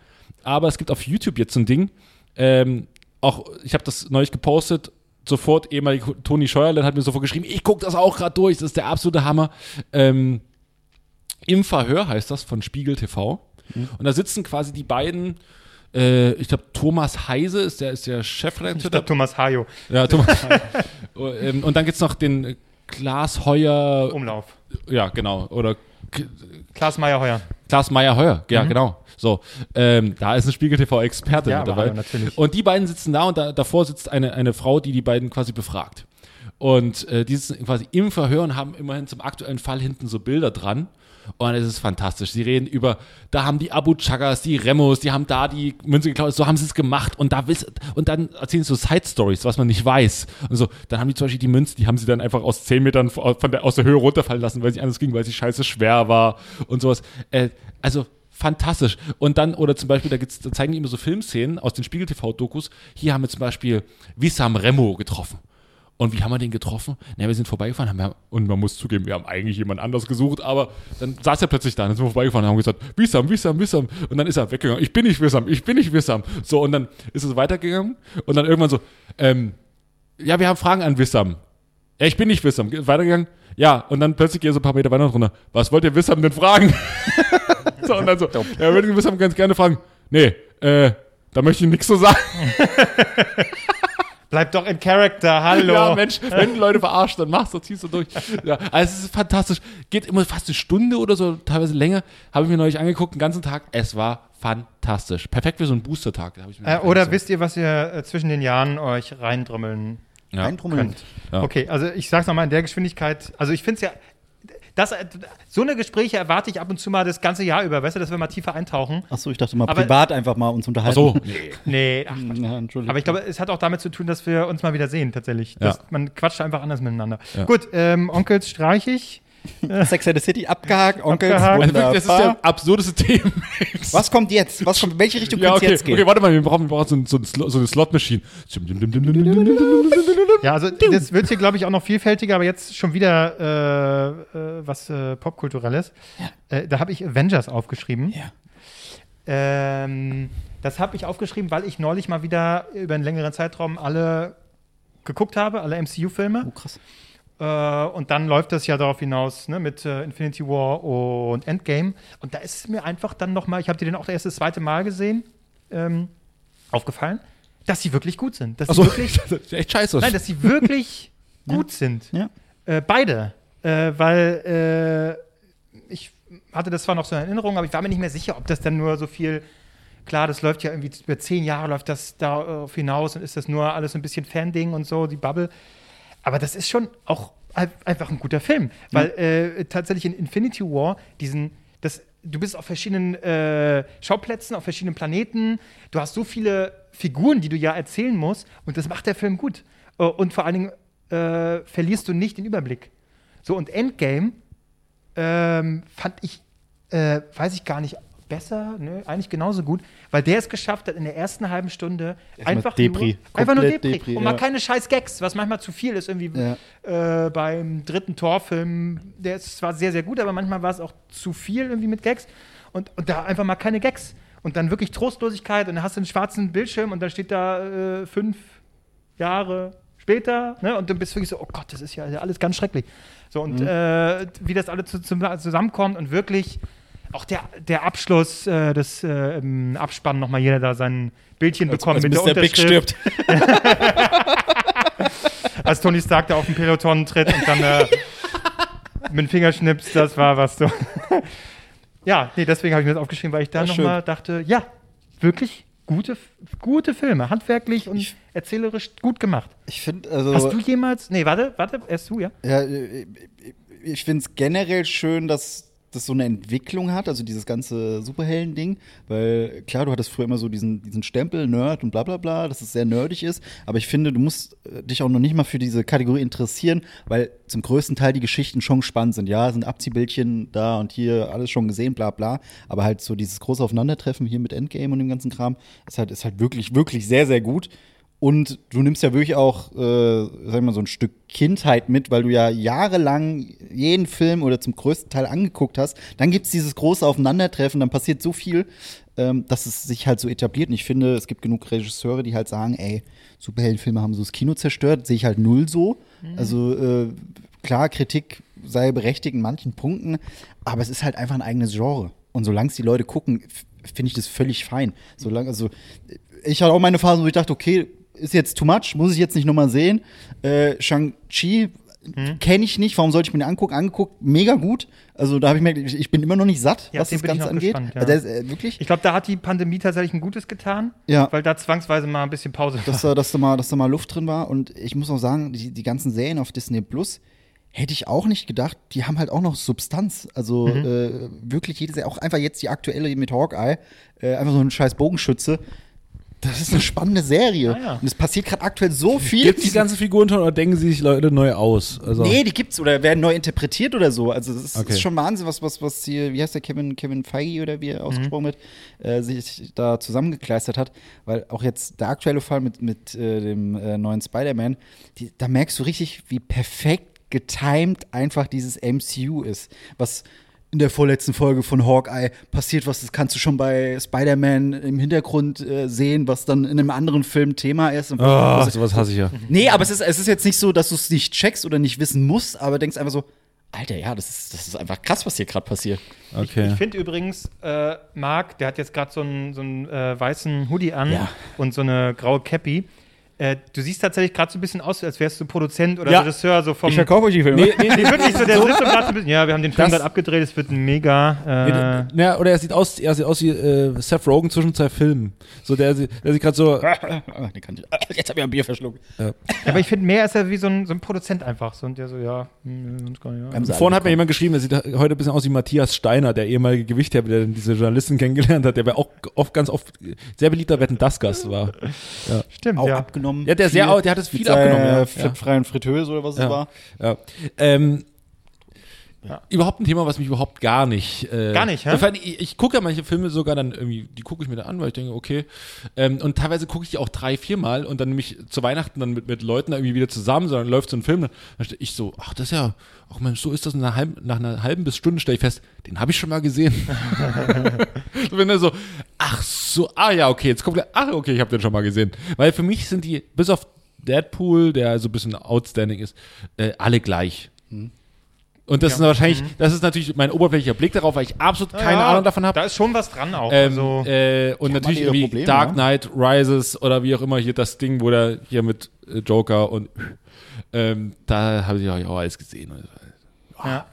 Aber es gibt auf YouTube jetzt so ein Ding. Ähm, auch, ich habe das neulich gepostet. Sofort ehemalig Toni Scheuerlein hat mir sofort geschrieben, ich gucke das auch gerade durch, das ist der absolute Hammer. Ähm, Im Verhör heißt das von Spiegel TV. Und da sitzen quasi die beiden, äh, ich glaube, Thomas Heise ist der, ist der Ich Chefredakteur. glaube, Thomas Hayo, Ja, Thomas Heise. Oh, ähm, Und dann gibt es noch den äh, Klaas Heuer, Umlauf. ja, genau, oder Klaas Meyer-Heuer. Klaas Meyer Heuer, ja, genau. So, ähm, da ist ein Spiegel TV-Experte Ja, dabei. natürlich. Und die beiden sitzen da und da, davor sitzt eine, eine Frau, die die beiden quasi befragt. Und äh, die sitzen quasi im Verhör und haben immerhin zum aktuellen Fall hinten so Bilder dran. Und es ist fantastisch. Sie reden über, da haben die Abu Chagas, die Remos, die haben da die Münze geklaut, so haben sie es gemacht. Und da wiss, und dann erzählen sie so Side Stories, was man nicht weiß. Und so, dann haben die zum Beispiel die Münze, die haben sie dann einfach aus 10 Metern von der, aus der Höhe runterfallen lassen, weil sie anders ging, weil sie scheiße schwer war und sowas. Äh, also fantastisch. Und dann, oder zum Beispiel, da, gibt's, da zeigen die immer so Filmszenen aus den Spiegel TV-Dokus. Hier haben wir zum Beispiel Wissam Remo getroffen. Und wie haben wir den getroffen? Na, wir sind vorbeigefahren haben wir, und man muss zugeben, wir haben eigentlich jemand anders gesucht, aber dann saß er plötzlich da, dann sind wir vorbeigefahren und haben gesagt, Wissam, Wissam, Wissam. Und dann ist er weggegangen. Ich bin nicht Wissam, ich bin nicht Wissam. So, und dann ist es weitergegangen und dann irgendwann so, ähm, ja, wir haben Fragen an Wissam. Ja, ich bin nicht Wissam. Ge- Weitergegangen. Ja, und dann plötzlich geht er so ein paar Meter weiter runter. Was wollt ihr Wissam denn fragen? so, und dann so, ja, würde ich Wissam ganz gerne fragen. Nee, äh, da möchte ich nichts so sagen. Bleib doch in Character, hallo. Ja, Mensch, wenn du Leute verarscht, dann machst du, ziehst du durch. Ja, also es ist fantastisch. Geht immer fast eine Stunde oder so, teilweise länger. Habe ich mir neulich angeguckt, den ganzen Tag. Es war fantastisch. Perfekt für so einen Booster-Tag. ich mir Äh, gedacht, oder so. wisst ihr, was ihr äh, zwischen den Jahren euch reindrümmeln ja. Könnt? Ja. Okay, also ich sag's nochmal in der Geschwindigkeit. Also ich finde es ja, das, so eine Gespräche erwarte ich ab und zu mal das ganze Jahr über, weißt du, dass wir mal tiefer eintauchen. Achso, ich dachte mal Aber- privat einfach mal uns unterhalten. Ach so, nee. Nee, ach, Ja, Entschuldigung. aber ich glaube, es hat auch damit zu tun, dass wir uns mal wieder sehen, tatsächlich. Ja. Das, man quatscht einfach anders miteinander. Ja. Gut, ähm, Onkels streich ich. Sex and the City abgehakt, Abgehakt. Also das ist der absurdeste Thema. Was kommt jetzt? Was kommt, welche Richtung Ja, okay, jetzt gehen? okay, warte mal, wir brauchen, wir brauchen so, ein, so, ein Slo- so eine Slot-Machine. Ja, also das wird hier, glaube ich, auch noch vielfältiger, aber jetzt schon wieder äh, äh, was äh, Popkulturelles. Äh, da habe ich Avengers aufgeschrieben. Ja. Ähm, das habe ich aufgeschrieben, weil ich neulich mal wieder über einen längeren Zeitraum alle geguckt habe, alle MCU-Filme. Oh, krass. Äh, und dann läuft das ja darauf hinaus ne, mit äh, Infinity War und Endgame. Und da ist es mir einfach dann noch mal, ich habe die dann auch das zweite Mal gesehen, ähm, aufgefallen, dass sie wirklich gut sind. Dass sie Achso, wirklich, echt scheiße. nein, dass sie wirklich gut sind. Ja. Äh, beide. Äh, weil äh, ich hatte das zwar noch so in Erinnerung, aber ich war mir nicht mehr sicher, ob das dann nur so viel. Klar, das läuft ja irgendwie über zehn Jahre, läuft das darauf hinaus und ist das nur alles so ein bisschen Fan-Ding und so, die Bubble. Aber das ist schon auch ein- einfach ein guter Film. Weil äh, tatsächlich in Infinity War diesen. Das, du bist auf verschiedenen äh, Schauplätzen, auf verschiedenen Planeten. Du hast so viele Figuren, die du ja erzählen musst. Und das macht der Film gut. Äh, Und vor allen Dingen äh, verlierst du nicht den Überblick. So, und Endgame ähm, fand ich, äh, weiß ich gar nicht, besser, ne, eigentlich genauso gut, weil der es geschafft hat, in der ersten halben Stunde Erstmal einfach Depri. nur, einfach nur Depri. Depri, und mal ja. keine scheiß Gags, was manchmal zu viel ist, irgendwie äh, beim dritten Torfilm, der ist zwar sehr, sehr gut, aber manchmal war es auch zu viel irgendwie mit Gags und, und da einfach mal keine Gags und dann wirklich Trostlosigkeit und dann hast du einen schwarzen Bildschirm und da steht da äh, fünf Jahre später, ne? Und du bist wirklich so, oh Gott, das ist ja alles ganz schrecklich. So, und äh, wie das alle zu, zusammenkommt und wirklich auch der, der Abschluss äh, des äh, im Abspann nochmal jeder da sein Bildchen bekommt mit der Mr. Big stirbt. als Tony Stark da auf den Peloton tritt und dann äh, mit dem Fingerschnips, das war was so. ja, nee, deswegen habe ich mir das aufgeschrieben, weil ich schön. nochmal dachte, ja, wirklich gute, gute Filme, handwerklich und Ich- erzählerisch gut gemacht. Ich finde, also. Hast du jemals. Nee, warte, warte, erst du, ja? Ja, äh, ich finde es generell schön, dass das so eine Entwicklung hat, also dieses ganze Superhelden-Ding, weil klar, du hattest früher immer so diesen, diesen Stempel, Nerd und bla bla bla, dass es sehr nerdig ist, aber ich finde, du musst äh, dich auch noch nicht mal für diese Kategorie interessieren, weil zum größten Teil die Geschichten schon spannend sind. Ja, sind Abziehbildchen da und hier alles schon gesehen, bla bla, aber halt so dieses große Aufeinandertreffen hier mit Endgame und dem ganzen Kram ist halt, ist halt wirklich, wirklich sehr, sehr gut. Und du nimmst ja wirklich auch, äh, sag mal, so ein Stück Kindheit mit, weil du ja jahrelang jeden Film oder zum größten Teil angeguckt hast. Dann gibt's dieses große Aufeinandertreffen, dann passiert so viel, ähm, dass es sich halt so etabliert. Und ich finde, es gibt genug Regisseure, die halt sagen, ey, Superheldenfilme haben so das Kino zerstört. Sehe ich halt null so. Also äh, klar, Kritik sei berechtigt in manchen Punkten, aber es ist halt einfach ein eigenes Genre. Und solange es die Leute gucken, finde ich das völlig fein. Solange, also, ich hatte auch meine Phase, wo ich dachte, okay, ist jetzt too much, muss ich jetzt nicht nochmal sehen. Äh, Shang-Chi Mhm. kenne ich nicht, warum sollte ich mir den angucken? Angeguckt, mega gut. Also da habe ich mir, ich, ich bin immer noch nicht satt, Ja, was das Ganze angeht. gespannt, ja. Also, äh, wirklich? Ich glaube, da hat die Pandemie tatsächlich ein Gutes getan, Ja. weil da zwangsweise mal ein bisschen Pause war. dass da, dass, da mal, dass da mal Luft drin war. Und ich muss auch sagen, die, die ganzen Serien auf Disney Plus hätte ich auch nicht gedacht, die haben halt auch noch Substanz. Also Mhm. äh, wirklich jede Serie, auch einfach jetzt die aktuelle mit Hawkeye, äh, einfach so ein scheiß Bogenschütze. Das ist eine spannende Serie. Ah, ja. Und es passiert gerade aktuell so viel. Gibt die ganzen Figuren schon oder denken sie sich Leute neu aus? Also, Nee, die gibt's oder werden neu interpretiert oder so. Also das ist, Okay. ist schon Wahnsinn, was, was, was hier, wie heißt der Kevin, Kevin Feige oder wie er ausgesprochen wird, äh, sich da zusammengekleistert hat. Weil auch jetzt der aktuelle Fall mit, mit äh, dem äh, neuen Spider-Man, da merkst du richtig, wie perfekt getimed einfach dieses MCU ist. Was in der vorletzten Folge von Hawkeye passiert, was das kannst du schon bei Spider-Man im Hintergrund äh, sehen, was dann in einem anderen Film Thema ist. Und Oh, was- sowas hasse ich ja. Nee, aber es ist, es ist jetzt nicht so, dass du es nicht checkst oder nicht wissen musst, aber denkst einfach so, Alter, ja, das ist, das ist einfach krass, was hier gerade passiert. Okay. Ich finde übrigens, äh, Marc, der hat jetzt gerade so einen so einen, äh, weißen Hoodie an Ja. und so eine graue Cappy. Äh, du siehst tatsächlich gerade so ein bisschen aus, als wärst du Produzent oder Ja. Regisseur so vom. euch die Filme. Nee, nee, Nee, wirklich so, der sitzt so gerade so ein bisschen. Ja, wir haben den Film gerade abgedreht, es wird ein mega. Äh, Nee, ja, oder er sieht aus, er sieht aus wie äh, Seth Rogen zwischen zwei Filmen. So der, der sieht gerade so. Ich. Jetzt habe ich ein Bier verschluckt. aber ich finde, mehr ist er wie so ein, so ein Produzent einfach. So, und der so, ja, hm, sonst gar nicht. Ja. Vorhin hat mir jemand geschrieben, der sieht heute ein bisschen aus wie Matthias Steiner, der ehemalige Gewichtheber, der diese Journalisten kennengelernt hat, der bei auch oft ganz oft sehr beliebter Wetten das Gast war. Stimmt, Auch ja. abgenommen. Ja, der sehr, der hat es viel Mit abgenommen. Ja. Fettfreien Fritteuse oder was es war. Ja. Ähm, Ja. Überhaupt ein Thema, was mich überhaupt gar nicht. Äh, Gar nicht, hä? Ich, ich gucke ja manche Filme sogar dann irgendwie, die gucke ich mir dann an, weil ich denke, okay. Ähm, und teilweise gucke ich die auch drei, viermal und dann nämlich zu Weihnachten dann mit, mit Leuten irgendwie wieder zusammen, sondern läuft so ein Film, dann stehe ich so, ach, das ist ja, ach Mensch, so ist das. Nach, halb, nach einer halben bis Stunde stelle ich fest, den habe ich schon mal gesehen. so, wenn er so, ach so, ah ja, okay, jetzt kommt der, ach okay, ich habe den schon mal gesehen. Weil für mich sind die, bis auf Deadpool, der so ein bisschen outstanding ist, äh, alle gleich. Und das Ja. ist wahrscheinlich, das ist natürlich mein oberflächlicher Blick darauf, weil ich absolut keine ja, Ahnung davon habe. Da ist schon was dran auch. Ähm, also, äh, und natürlich irgendwie Probleme, Dark ja. Knight Rises oder wie auch immer hier das Ding, wo der hier mit äh, Joker und ähm, da habe ich auch alles gesehen. Ja,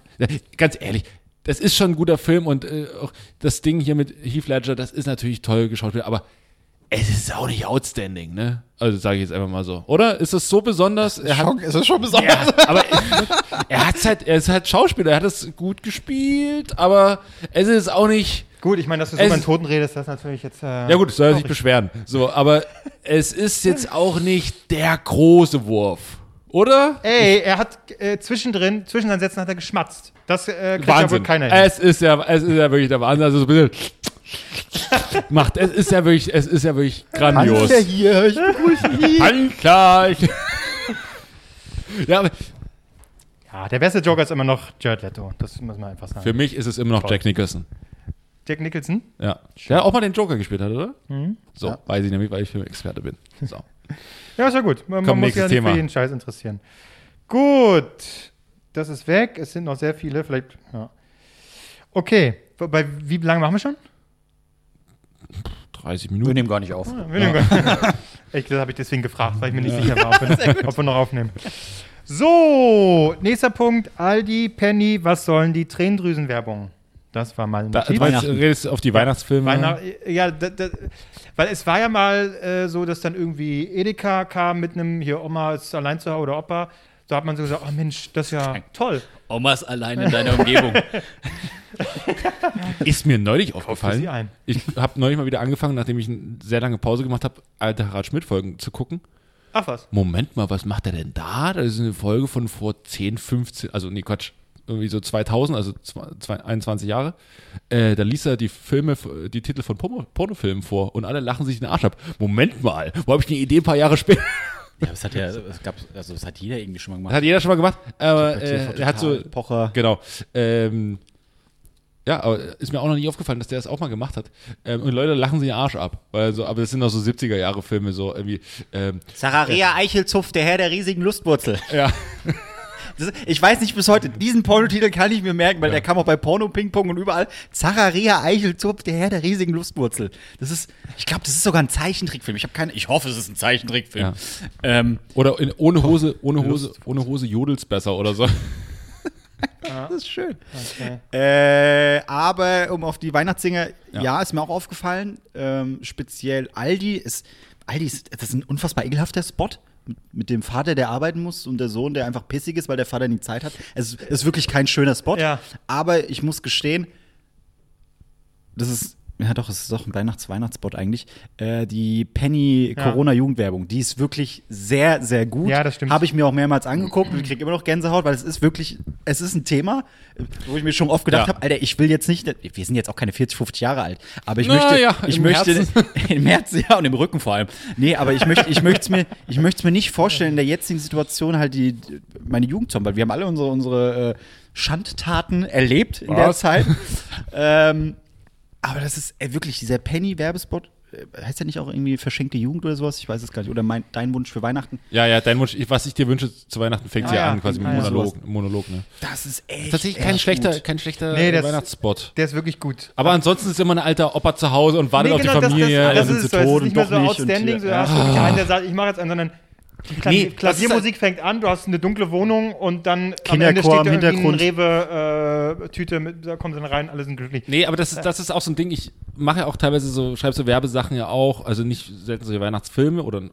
Ganz ehrlich, das ist schon ein guter Film und äh, auch das Ding hier mit Heath Ledger, das ist natürlich toll geschaut, aber es ist auch nicht outstanding, ne? Also sage ich jetzt einfach mal so. Oder? Ist das so besonders? Er hat, Schock, es ist schon besonders. ja, aber er hat's halt, er ist halt Schauspieler, er hat es gut gespielt, aber es ist auch nicht. Gut, ich meine, dass du so Es- über den Toten redest, das ist natürlich jetzt. Äh, Ja gut, soll er sich beschweren. So, aber es ist jetzt auch nicht der große Wurf, oder? Ey, er hat äh, zwischendrin, zwischen seinen Sätzen hat er geschmatzt. Das äh, kriegt ja wohl Wahnsinn. keiner hin. Es ist ja, es ist ja wirklich der Wahnsinn. Also so ein bisschen macht. Es ist ja wirklich, es ist ja wirklich grandios. Hallo hier, ich begrüße ihn. Ich- ja, aber Ja, der beste Joker ist immer noch Jared Leto. Das muss man einfach sagen. für mich ist es immer noch Jack Nicholson. Jack Nicholson? Ja. Der auch mal den Joker gespielt hat, oder? Mhm. So, Ja. weiß ich nämlich, weil ich Filmexperte bin. So. Ja, ist ja gut. Man, man Komm, muss ja nicht Thema. für jeden Scheiß interessieren. Gut. Das ist weg. Es sind noch sehr viele. Vielleicht. Ja. Okay. Bei wie lange machen wir schon? 30 Wir Minuten. nehmen gar nicht auf. Wir nehmen gar- Echt, das habe ich deswegen gefragt, weil ich mir nicht sicher war, ob wir, ob wir noch aufnehmen. So, nächster Punkt. Aldi, Penny, was sollen die Tränendrüsenwerbung? Das war mal ein Da, du redest auf die Weihnachtsfilme. Weihnacht, ja, da, da, weil es war ja mal äh, so, dass dann irgendwie Edeka kam mit einem, hier Oma ist allein zu Hause oder Opa. Da hat man so gesagt, oh Mensch, das ist ja toll. Omas allein in deiner Umgebung. Ist mir neulich sie aufgefallen. ein. Ich habe neulich mal wieder angefangen, nachdem ich eine sehr lange Pause gemacht habe, alte Harald Schmidt-Folgen zu gucken. Ach was. Moment mal, was macht er denn da? Das ist eine Folge von vor 10, 15, also nee, Quatsch, irgendwie so 2000, also zwei- zwei- 21 Jahre. Äh, da liest er die Filme, die Titel von Porno, Pornofilmen vor und alle lachen sich den Arsch ab. Moment mal, wo habe ich die Idee ein paar Jahre später? Ja, das hat ja, es gab, also das hat jeder irgendwie schon mal Das gemacht. hat jeder schon mal gemacht, aber äh, er hat so, Pocher. genau, ähm, ja, aber ist mir auch noch nie aufgefallen, dass der das auch mal gemacht hat. Ähm, und Leute lachen sich den Arsch ab, weil so, aber das sind auch so 70er Jahre Filme, so irgendwie, ähm, Zachariah Eichelzuff, der Herr der riesigen Lustwurzel. ja. Das, ich weiß nicht bis heute, diesen Pornotitel kann ich mir merken, weil der kam auch bei Porno, Ping Pong und überall. Zacharia Eichelzupf, der Herr der riesigen Lustwurzel. Das ist, ich glaube, das ist sogar ein Zeichentrickfilm. Ich habe keine, ich hoffe, es ist ein Zeichentrickfilm. Ja. Ähm, Oder in, ohne Hose, ohne Hose, ohne Hose jodelt's besser oder so. das ist schön. Okay. Äh, aber um auf die Weihnachtssinge, ja, Ja. ist mir auch aufgefallen. Ähm, speziell Aldi ist, Aldi ist, das ist ein unfassbar ekelhafter Spot. Mit, dem Vater, der arbeiten muss und der Sohn, der einfach pissig ist, weil der Vater nie Zeit hat. Es ist, ist wirklich kein schöner Spot. Ja. Aber ich muss gestehen, das ist, ja doch, es ist doch ein Weihnachts-Weihnachtsspot eigentlich. Äh, die Penny-Corona-Jugendwerbung, die ist wirklich sehr, sehr gut. Ja, das stimmt. Habe ich mir auch mehrmals angeguckt und ich kriege immer noch Gänsehaut, weil es ist wirklich, es ist ein Thema, wo ich mir schon oft gedacht Ja. habe, Alter, ich will jetzt nicht, wir sind jetzt auch keine 40, 50 Jahre alt, aber ich Na möchte, ja, ich im möchte, Herzen. im Herzen, ja, und im Rücken vor allem. Nee, aber ich möchte, ich möchte es mir, ich möchte es mir nicht vorstellen, in der jetzigen Situation halt die, meine Jugend zu haben, weil wir haben alle unsere, unsere äh, Schandtaten erlebt in der Was? Zeit. ähm, aber das ist ey, wirklich dieser Penny-Werbespot. äh, Heißt ja nicht auch irgendwie verschenkte Jugend oder sowas? Ich weiß es gar nicht. Oder mein, dein Wunsch für Weihnachten. Ja, ja, dein Wunsch, was ich dir wünsche zu Weihnachten, fängt Ah, ja, ja. an, quasi mit Ah, ja. Monolog, Monolog, ne? Das ist echt. Tatsächlich kein echt schlechter, gut. kein schlechter Nee, das- Weihnachtsspot. Der ist wirklich gut. Aber ansonsten ist immer ein alter Opa zu Hause und wartet Nee, auf genau, die Familie. Das, das, das sind ist sie so. Tot ist nicht und mehr doch so nicht und outstanding. hier- So, du wirklich einen, der sagt, ich mache jetzt einen, sondern die Klav Nee, Klaviermusik fängt an, du hast eine dunkle Wohnung und dann Kinderchor am im Ende steht da irgendwie Hintergrund. eine Rewe-Tüte, mit- da kommen sie dann rein, alle sind glücklich. Nee, aber das ist, das ist auch so ein Ding, ich mache ja auch teilweise so, schreibe so Werbesachen ja auch, also nicht selten solche Weihnachtsfilme oder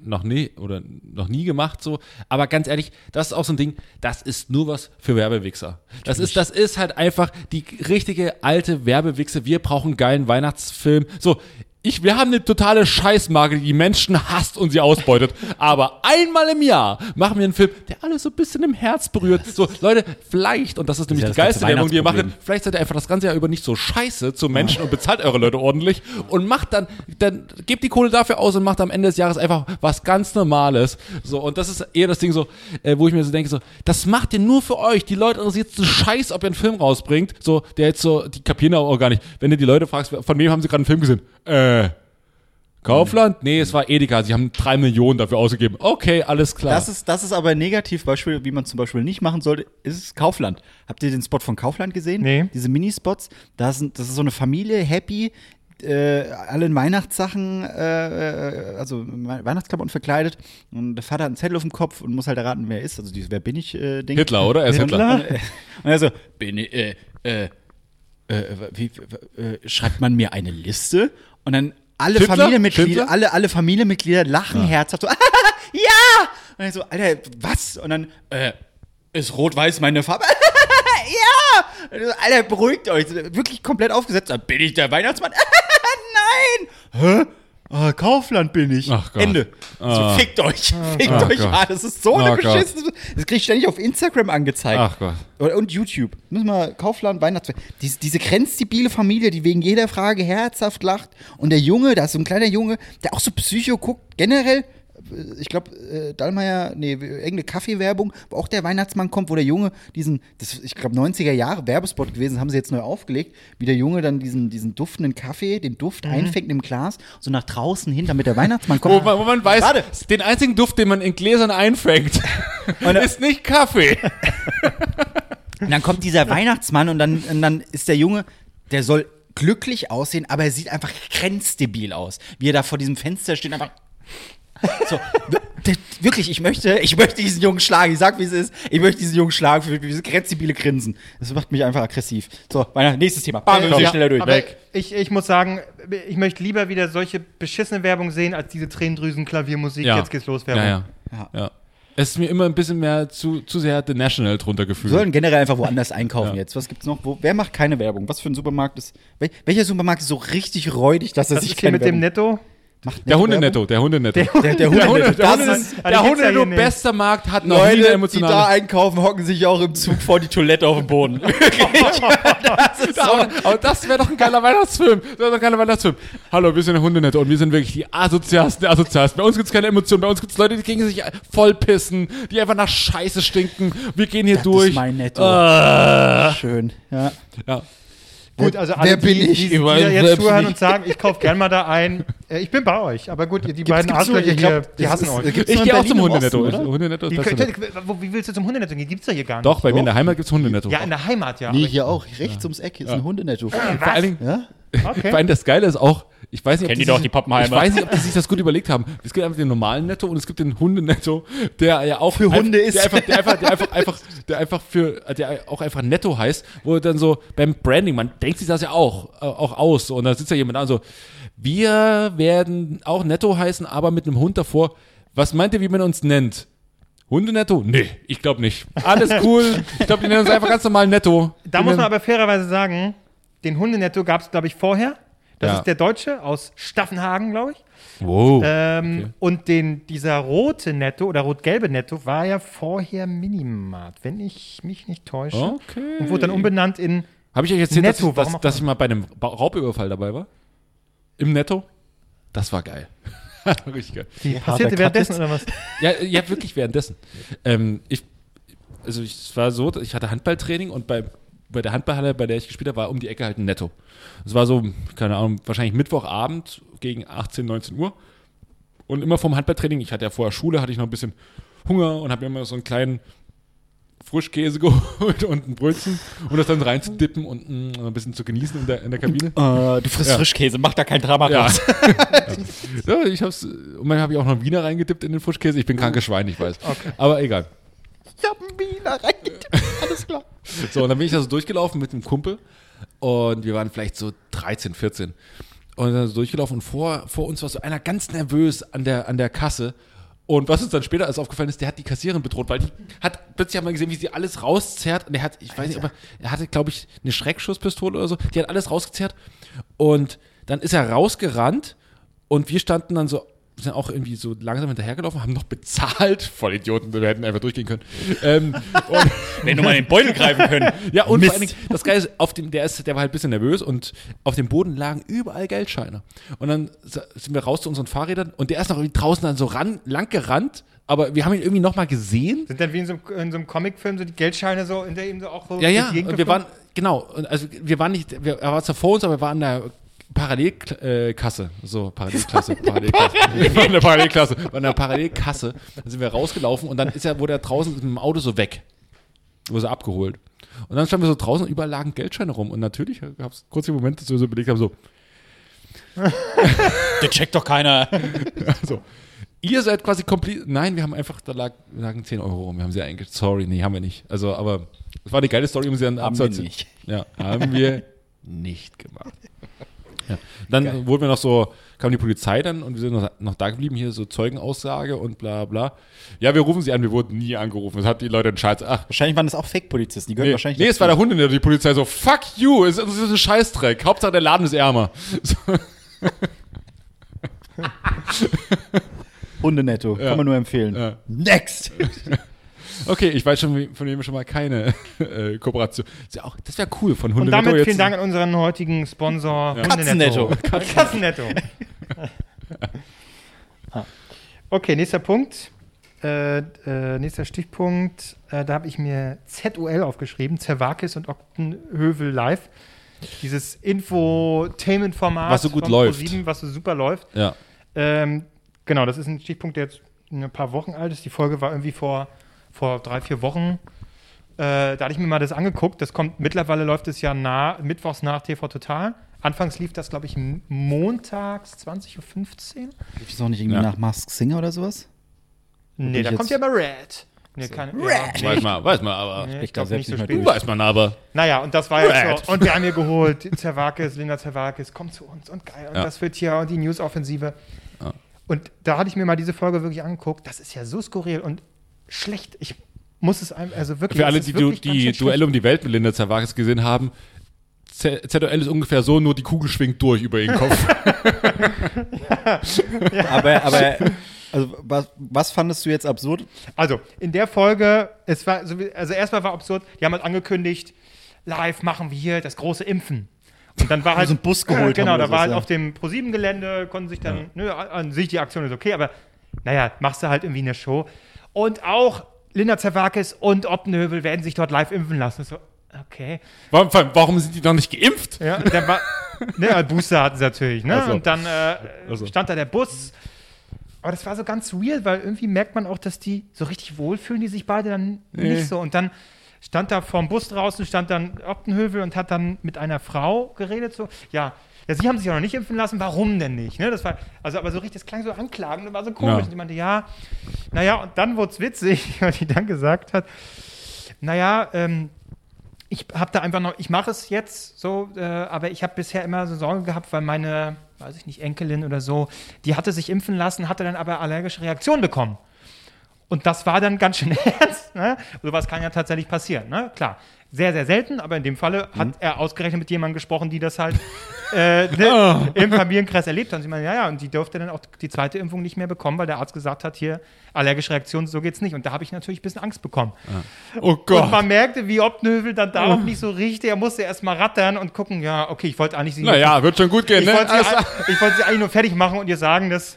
noch nie oder noch nie gemacht so, aber ganz ehrlich, das ist auch so ein Ding, das ist nur was für Werbewichser. Das ist das ist halt einfach die richtige alte Werbewichse. Wir brauchen einen geilen Weihnachtsfilm. So, ich, wir haben eine totale Scheißmarke, die die Menschen hasst und sie ausbeutet. Aber einmal im Jahr machen wir einen Film, der alle so ein bisschen im Herz berührt. So, Leute, vielleicht, und das ist nämlich ja die das ganze geilste Werbung, die ihr macht, vielleicht seid ihr einfach das ganze Jahr über nicht so scheiße zu Menschen und bezahlt eure Leute ordentlich und macht dann, dann gebt die Kohle dafür aus und macht am Ende des Jahres einfach was ganz Normales. So, und das ist eher das Ding so, äh, wo ich mir so denke, so, das macht ihr nur für euch. Die Leute interessiert so Scheiß, ob ihr einen Film rausbringt. So, der jetzt so, die kapieren auch gar nicht. Wenn du die Leute fragst, von wem haben sie gerade einen Film gesehen? Äh. Kaufland? Nee, es war Edeka. Sie haben drei Millionen dafür ausgegeben. Okay, alles klar. Das ist, das ist aber ein Negativbeispiel, wie man zum Beispiel nicht machen sollte, ist Kaufland. Habt ihr den Spot von Kaufland gesehen? Nee. Diese Minispots. Da sind, das ist so eine Familie, happy, äh, alle in Weihnachtssachen, äh, äh, also Weihnachtsklamotten verkleidet. Und der Vater hat einen Zettel auf dem Kopf und muss halt erraten, wer er ist. Also dieses Wer bin ich äh, Ding. Hitler, oder? Er ist Hitler. Und, äh, und er so, bin ich, äh, äh, äh, wie, äh, schreibt man mir eine Liste? Und dann alle Hitler? Familienmitglieder, Hitler? alle, alle Familienmitglieder lachen herzhaft so, ja! Und ich so, Alter, was? Und dann, äh, ist rot-weiß meine Farbe? ja! So, Alter, beruhigt euch. Wirklich komplett aufgesetzt. Dann bin ich der Weihnachtsmann? Nein! Hä? Ah, Kaufland bin ich. Ach Gott. Ende. Ah. So, fickt euch. Fickt Ach euch. Gott. Ah, das ist so eine Oh Gott. beschissene. Das krieg ich ständig auf Instagram angezeigt. Ach Gott. Und YouTube. Müssen wir Kaufland, Weihnachtsfest. Diese, diese grenzstabile Familie, die wegen jeder Frage herzhaft lacht. Und der Junge, da ist so ein kleiner Junge, der auch so Psycho guckt. Generell, ich glaube, äh, Dallmayr, nee, irgendeine Kaffeewerbung, wo auch der Weihnachtsmann kommt, wo der Junge diesen, das, ist, ich glaube, 90er Jahre Werbespot gewesen, haben sie jetzt neu aufgelegt, wie der Junge dann diesen, diesen duftenden Kaffee, den Duft einfängt im Glas, so nach draußen hin, damit der Weihnachtsmann kommt. Wo man, wo man weiß, Warte. den einzigen Duft, den man in Gläsern einfängt, ist nicht Kaffee. Und dann kommt dieser Weihnachtsmann und dann, und dann ist der Junge, der soll glücklich aussehen, aber er sieht einfach grenzdebil aus. Wie er da vor diesem Fenster steht, einfach. So, wirklich, ich möchte, ich möchte diesen Jungen schlagen. Ich sag, wie es ist. Ich möchte diesen Jungen schlagen für dieses grenzdebile Grinsen. Das macht mich einfach aggressiv. So, Weihnachten, nächstes Thema. Bam, wir müssen Ja, schneller durch. Weg. Ich, ich muss sagen, ich möchte lieber wieder solche beschissene Werbung sehen, als diese Tränendrüsen-Klaviermusik. Jetzt geht's los, Werbung. Ja, ja. ja. Es ist mir immer ein bisschen mehr zu, zu sehr The National drunter Wir gefühlt. sollen generell einfach woanders einkaufen Ja. jetzt. Was gibt's noch? Wo, wer macht keine Werbung? Was für ein Supermarkt ist. wel- Welcher Supermarkt ist so richtig räudig, dass er Das sich ist hier keine mit dem Werbung Netto. Macht? Der Netto Hundenetto, der Hundenetto. Werbung? Der, der Hundenetto. Der Das Hunde, ist- der Hundenetto bester Markt hat noch nie eine Leute, die da einkaufen, hocken sich auch im Zug vor die Toilette auf dem Boden. aber, aber das wäre doch ein geiler Weihnachtsfilm. Das wäre doch ein geiler Weihnachtsfilm. Hallo, wir sind der Hundenetto und wir sind wirklich die asozialsten der asozialsten. Bei uns gibt es keine Emotionen. Bei uns gibt es Leute, die gegen sich vollpissen, die einfach nach Scheiße stinken. Wir gehen hier Das durch. ist mein Netto. Ah. Schön. Ja. Ja. Gut, also Wer alle, bin die, ich? die, die jetzt zuhören nicht. und sagen, ich kaufe gern mal da ein. Äh, ich bin bei euch. Aber gut, die Gibt's- beiden gibt's Arschlöcher hier, die hassen euch. gibt's Ich gehe auch zum Hundenetto. Osten, oder? Hundenetto Die könnt, wo, wie willst du zum Hundenetto gehen? Gibt's ja hier gar nicht. Doch, bei mir in der Heimat gibt es Hundenetto. Ja, in der Heimat, ja. Nee, Aber- hier auch. Rechts ums Eck ist ein Hundenetto. Vor allen Dingen, Ja? Okay. Vor allem das Geile ist auch, ich weiß nicht, ob Kennen die sich- doch, die Pappenheimer. Ich weiß nicht, ob die sich das gut überlegt haben. Es gibt einfach den normalen Netto und es gibt den Hundenetto, der ja auch Für Hunde der ist. einfach, der einfach, der einfach, einfach, der einfach für, der auch einfach Netto heißt, wo dann so beim Branding, man denkt sich das ja auch, äh, auch aus. Und da sitzt ja jemand da und so, wir werden auch Netto heißen, aber mit einem Hund davor. Was meint ihr, wie man uns nennt? Hundenetto? Nee, ich glaube nicht. Alles cool. Ich glaube, die nennen uns einfach ganz normal Netto. Da Die muss man aber fairerweise sagen, den Hundenetto gab es, glaube ich, vorher. Das Ja. ist der Deutsche aus Staffenhagen, glaube ich. Wow. Ähm, Okay. Und den, dieser rote Netto oder rot-gelbe Netto war ja vorher Minimart, wenn ich mich nicht täusche. Okay. Und wurde dann umbenannt in Habe ich euch erzählt, Netto, dass, dass, dass ich mal bei einem Raubüberfall dabei war? Im Netto? Das war geil. Richtig geil. Die Ja, passierte währenddessen oder was? Ja, ja wirklich währenddessen. Ähm, ich, also ich, es war so, ich hatte Handballtraining und bei, bei der Handballhalle, bei der ich gespielt habe, war um die Ecke halt ein Netto. Es war so, keine Ahnung, wahrscheinlich Mittwochabend gegen 18, 19 Uhr. Und immer vom Handballtraining, ich hatte ja vorher Schule, hatte ich noch ein bisschen Hunger und habe mir immer so einen kleinen Frischkäse geholt und ein Brötchen und das dann reinzudippen und mm, ein bisschen zu genießen in der, in der Kabine. Äh, du frisst Ja. Frischkäse, mach da kein Drama Ja. raus. ja, ich hab's, und dann habe ich auch noch Wiener reingedippt in den Frischkäse. Ich bin krankes Schwein, ich weiß. Aber egal. Ich hab einen Wiener reingetippt. Alles klar. So, und dann bin ich da so durchgelaufen mit einem Kumpel und wir waren vielleicht so 13, 14. Und dann so durchgelaufen und vor, vor uns war so einer ganz nervös an der, an der Kasse. Und was uns dann später alles aufgefallen ist, der hat die Kassiererin bedroht, weil die hat plötzlich haben wir gesehen, wie sie alles rauszerrt. Und er hat, ich weiß nicht, aber er hatte, glaube ich, eine Schreckschusspistole oder so. Die hat alles rausgezerrt. Und dann ist er rausgerannt und wir standen dann so, sind auch irgendwie so langsam hinterhergelaufen, haben noch bezahlt. Voll Idioten, wir hätten einfach durchgehen können. Ähm, Wenn du mal in den Beutel greifen können. ja, und Mist. vor allen Dingen, das Geile ist, auf dem, der, ist, der war halt ein bisschen nervös und auf dem Boden lagen überall Geldscheine. Und dann sind wir raus zu unseren Fahrrädern und der ist noch irgendwie draußen dann so ran, lang gerannt, aber wir haben ihn irgendwie nochmal gesehen. Sind dann wie in so, einem- in so einem Comicfilm so die Geldscheine so, in der ihm so auch so Ja, ja, durch die Gegend und wir waren, genau, also wir waren nicht, wir, er war zwar vor uns, aber wir waren der Parallelkasse, äh, so, Parallelklasse, Parallelklasse. In der Parallelklasse, in der Parallelkasse, dann sind wir rausgelaufen und dann ist er, wurde er draußen mit dem Auto so weg. Wurde so abgeholt. Und dann standen wir so draußen und überall lagen Geldscheine rum. Und natürlich gab es kurze Momente, dass wir so überlegt haben, so, Der checkt doch keiner. so, ihr seid quasi komplett, nein, wir haben einfach, da lag, lagen 10 Euro rum, wir haben sie eigentlich, sorry, nee, haben wir nicht. Also, aber es war eine geile Story, um sie dann Haben wir nicht. Ja, haben wir nicht gemacht. Ja. Dann wurden wir noch so, kam die Polizei dann und wir sind noch, noch da geblieben, hier so Zeugenaussage und bla bla. Ja, wir rufen sie an, wir wurden nie angerufen. Das hat die Leute entscheidet. Ach, Wahrscheinlich waren das auch Fake-Polizisten. Die gehören nee, wahrscheinlich. nee es war der Hund in der die Polizei so, fuck you, es ist, ist ein Scheißdreck. Hauptsache der Laden ist ärmer. So, Hundenetto. Ja. Kann man nur empfehlen. Ja. Next! okay, ich weiß schon, von wem schon mal keine äh, Kooperation. Ist ja auch, das wäre cool von Und Hundenetto damit jetzt. vielen Dank an unseren heutigen Sponsor Katzennetto. Katzennetto. okay, nächster Punkt. Äh, äh, nächster Stichpunkt. Äh, da habe ich mir ZOL aufgeschrieben. Zerwakis und Oktenhövel live. Dieses Infotainment-Format Was so gut läuft. ProSieben, was so super läuft. Ja. Ähm, genau, das ist ein Stichpunkt, der jetzt ein paar Wochen alt ist. Die Folge war irgendwie vor, vor drei, vier Wochen. Äh, da hatte ich mir mal das angeguckt. Das kommt, mittlerweile läuft es ja nah, mittwochs nach TV Total. Anfangs lief das, glaube ich, montags 20.15 Uhr. Ist das auch nicht irgendwie Ja. nach Mask Singer oder sowas? Nee, da kommt ja immer Red. Nee, keine, ja, Red. nee, Weiß man, weiß man aber. nee, Ich glaube nicht so spät. durch. Weiß man aber. Naja, und das war jetzt Red. so. Und wir haben hier geholt, Zerwakis, Linda Zerwakis, kommt zu uns und geil. Und Ja. das wird hier und die News-Offensive. Ja. Und da hatte ich mir mal diese Folge wirklich angeguckt. Das ist ja so skurril und schlecht. Ich muss es einem, also wirklich. Für alle, die du, die Duelle um die Welt mit Linda Zerwakis gesehen haben, ZOL ist ungefähr so, nur die Kugel schwingt durch über ihren Kopf. Aber, aber also, was, was fandest du jetzt absurd? Also, in der Folge, es war, so wie- also erstmal war absurd, die haben halt angekündigt, live machen wir hier das große Impfen. Und dann war halt so einen Bus geholt Genau, haben da war halt ja. auf dem ProSieben-Gelände, konnten sich dann, nö, an sich die Aktion ist okay, aber naja, machst du halt irgendwie eine Show. Und auch Linda Zerwakis und Oppenhövel werden sich dort live impfen lassen. So, okay. Warum, warum sind die noch nicht geimpft? Ja, dann war, ne, Booster hatten sie natürlich, ne? Ach so. Und dann äh, Ach so. stand da der Bus. Aber das war so ganz weird, weil irgendwie merkt man auch, dass die so richtig wohlfühlen, die sich beide dann Nee. nicht so. Und dann stand da vorm Bus draußen, stand dann Optenhövel und hat dann mit einer Frau geredet, so, ja. Ja, sie haben sich auch noch nicht impfen lassen, warum denn nicht? Ne? Das war, also aber so richtig, das klang so anklagend und war so komisch. Ja. Und die meinte, ja, naja, und dann wurde es witzig, weil die dann gesagt hat, naja, ähm, ich habe da einfach noch, ich mache es jetzt so, äh, aber ich habe bisher immer so Sorge gehabt, weil meine, weiß ich nicht, Enkelin oder so, die hatte sich impfen lassen, hatte dann aber allergische Reaktionen bekommen. Und das war dann ganz schön ernst. Ne? Sowas kann ja tatsächlich passieren, ne? Klar. Sehr, sehr selten, aber in dem Falle hat er ausgerechnet mit jemandem gesprochen, die das halt äh, ne, im Familienkreis erlebt haben. Sie meinen, ja, ja, und die durfte dann auch die zweite Impfung nicht mehr bekommen, weil der Arzt gesagt hat, hier, allergische Reaktion, so geht's nicht. Und da habe ich natürlich ein bisschen Angst bekommen. Oh Und Gott. man merkte, wie Optenhövel dann darauf nicht so richtig, er musste erst mal rattern und gucken, ja, okay, ich wollte eigentlich sie Naja, wird schon gut gehen, ich ne? wollte sie, Also- ich wollte sie eigentlich nur fertig machen und ihr sagen, dass.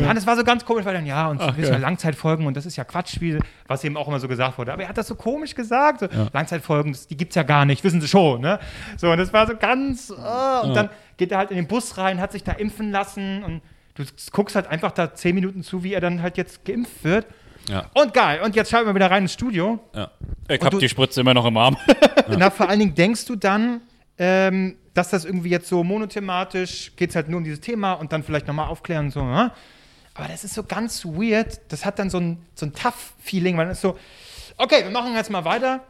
Ja, das war so ganz komisch, weil dann, ja, und Ach, ja. Langzeitfolgen und das ist ja Quatsch, wie, was eben auch immer so gesagt wurde. Aber er hat das so komisch gesagt. So, Langzeitfolgen, das, die gibt's ja gar nicht, wissen Sie schon, ne? So, und das war so ganz. äh, und dann geht er halt in den Bus rein, hat sich da impfen lassen und du guckst halt einfach da zehn Minuten zu, wie er dann halt jetzt geimpft wird. Ja. Und geil. Und jetzt schalten wir wieder rein ins Studio. ja. Ich hab du- die Spritze immer noch im Arm. Na, vor allen Dingen denkst du dann, ähm, dass das irgendwie jetzt so monothematisch geht es halt nur um dieses Thema und dann vielleicht nochmal aufklären und so. Ne? Aber das ist so ganz weird. Das hat dann so ein, so ein Tough-Feeling, weil es ist so, okay, wir machen jetzt mal weiter.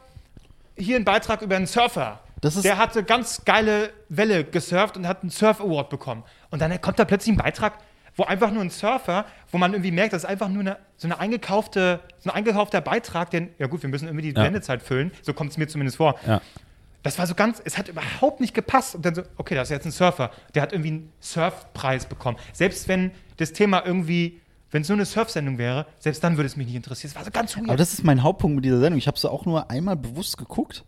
Hier ein Beitrag über einen Surfer. Das ist- Der hatte ganz geile Welle gesurft und hat einen Surf Award bekommen. Und dann kommt da plötzlich ein Beitrag, wo einfach nur ein Surfer, wo man irgendwie merkt, das ist einfach nur eine, so eine eingekaufte, so ein eingekaufter Beitrag, denn, ja gut, wir müssen irgendwie die Ja. Sendezeit füllen. So kommt es mir zumindest vor. Ja. Das war so ganz, es hat überhaupt nicht gepasst. Und dann so, okay, das ist jetzt ein Surfer. Der hat irgendwie einen Surfpreis bekommen. Selbst wenn das Thema irgendwie, wenn es nur eine Surfsendung wäre, selbst dann würde es mich nicht interessieren. Es war so ganz weird. Aber das ist mein Hauptpunkt mit dieser Sendung. Ich habe sie auch nur einmal bewusst geguckt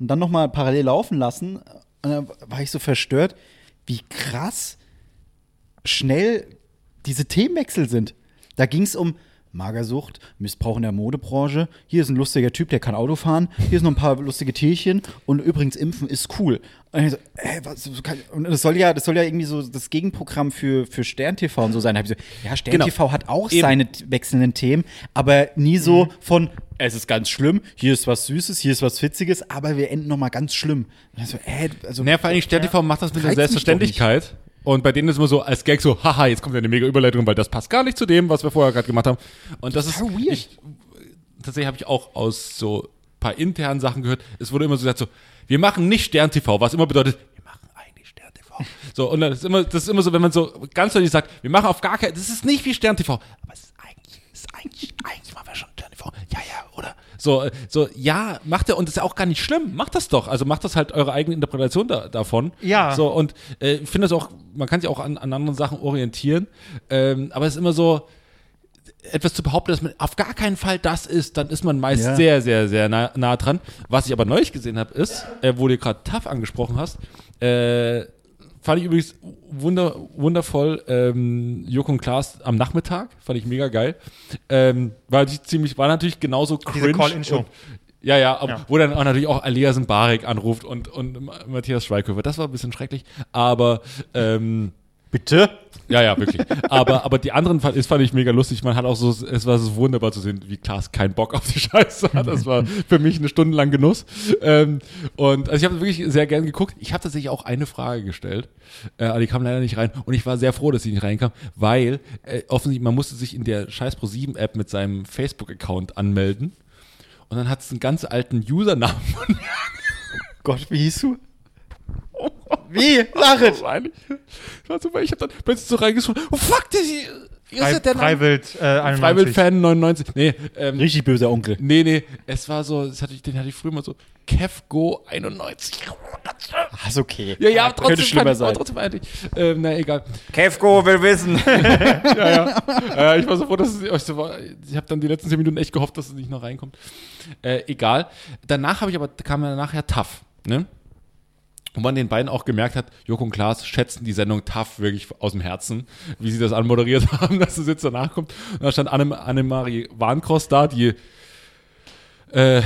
und dann noch mal parallel laufen lassen. Und dann war ich so verstört, wie krass schnell diese Themenwechsel sind. Da ging es um Magersucht, Missbrauch in der Modebranche. Hier ist ein lustiger Typ, der kann Auto fahren. Hier sind noch ein paar lustige Tierchen. Und übrigens, Impfen ist cool. Und, ich so, äh, was, und das soll ja, das soll ja irgendwie so das Gegenprogramm für, für Stern TV und so sein. Da ich so, ja, Stern Genau. TV hat auch Eben. seine wechselnden Themen, aber nie so von, es ist ganz schlimm, hier ist was Süßes, hier ist was Witziges, aber wir enden noch mal ganz schlimm. Und dann so, äh, also, Naja, vor allem Stern TV macht das mit einer doch Selbstverständlichkeit. Und bei denen ist immer so als Gag so, haha, jetzt kommt ja eine mega Überleitung, weil das passt gar nicht zu dem, was wir vorher gerade gemacht haben. Und das ist Total weird. Ich, tatsächlich habe ich auch aus so ein paar internen Sachen gehört, es wurde immer so gesagt so, wir machen nicht Stern TV, was immer bedeutet, wir machen eigentlich Stern TV. So, und dann ist immer, das ist immer so, wenn man so ganz deutlich sagt, wir machen auf gar keinen, das ist nicht wie Stern TV, aber es ist eigentlich, es ist eigentlich, eigentlich machen wir schon Stern TV. Ja, ja, oder? So, äh, so, ja, macht er, und das ist ja auch gar nicht schlimm, macht das doch. Also macht das halt eure eigene Interpretation da, davon. Ja. So, und äh, ich finde das auch, man kann sich auch an, an anderen Sachen orientieren, ähm, aber es ist immer so, etwas zu behaupten, dass man auf gar keinen Fall das ist, dann ist man meist Ja. sehr, sehr, sehr nah, nah dran. Was ich aber neulich gesehen habe, ist, äh, wo du gerade TAF angesprochen hast, äh, fand ich übrigens wunder, wundervoll, ähm, Joko und Klaas am Nachmittag, fand ich mega geil. Ähm, war natürlich ziemlich, war natürlich genauso cringe. Diese Call-In-Show. Ja, ja, Ja. wo dann auch natürlich auch Alias Mbarek anruft und, und Ma- Matthias Schweighöfer. Das war ein bisschen schrecklich, aber ähm, bitte? ja, ja, wirklich. Aber, aber die anderen fand, das fand ich mega lustig. Man hat auch so, es war so wunderbar zu sehen, wie Klaas keinen Bock auf die Scheiße hat. Das war für mich eine Stunde lang Genuss. Ähm, und also ich habe wirklich sehr gern geguckt. Ich habe tatsächlich auch eine Frage gestellt, äh, aber die kam leider nicht rein. Und ich war sehr froh, dass sie nicht reinkam, weil äh, offensichtlich, man musste sich in der scheiß Pro 7 App mit seinem Facebook-Account anmelden. Und dann hat es einen ganz alten Usernamen von mir. Gott, wie hieß du? Wie? Sag es! War super. Ich habe dann plötzlich so reingeschrieben, oh fuck, das ist ja der. Freiwild äh, 91. Freiwild-Fan 99. Nee, ähm, Richtig böser Onkel. nee, nee, es war so, das hatte ich, den hatte ich früher mal so, Kevgo 91. Ah, ist okay. Ja, ja, Ah, trotzdem Könnte schlimmer fand ich- sein. Trotzdem eigentlich. Ähm, na, egal. Kevko will wissen. Äh, ich war so froh, dass es euch so war. Ich habe dann die letzten zehn Minuten echt gehofft, dass es nicht noch reinkommt. Äh, egal. Danach habe ich aber, kam ja nachher tough, ne? Und man den beiden auch gemerkt hat, Joko und Klaas schätzen die Sendung tough wirklich aus dem Herzen, wie sie das anmoderiert haben, dass es jetzt danach kommt. Und da stand Anne- Annemarie Warnkross da, die äh,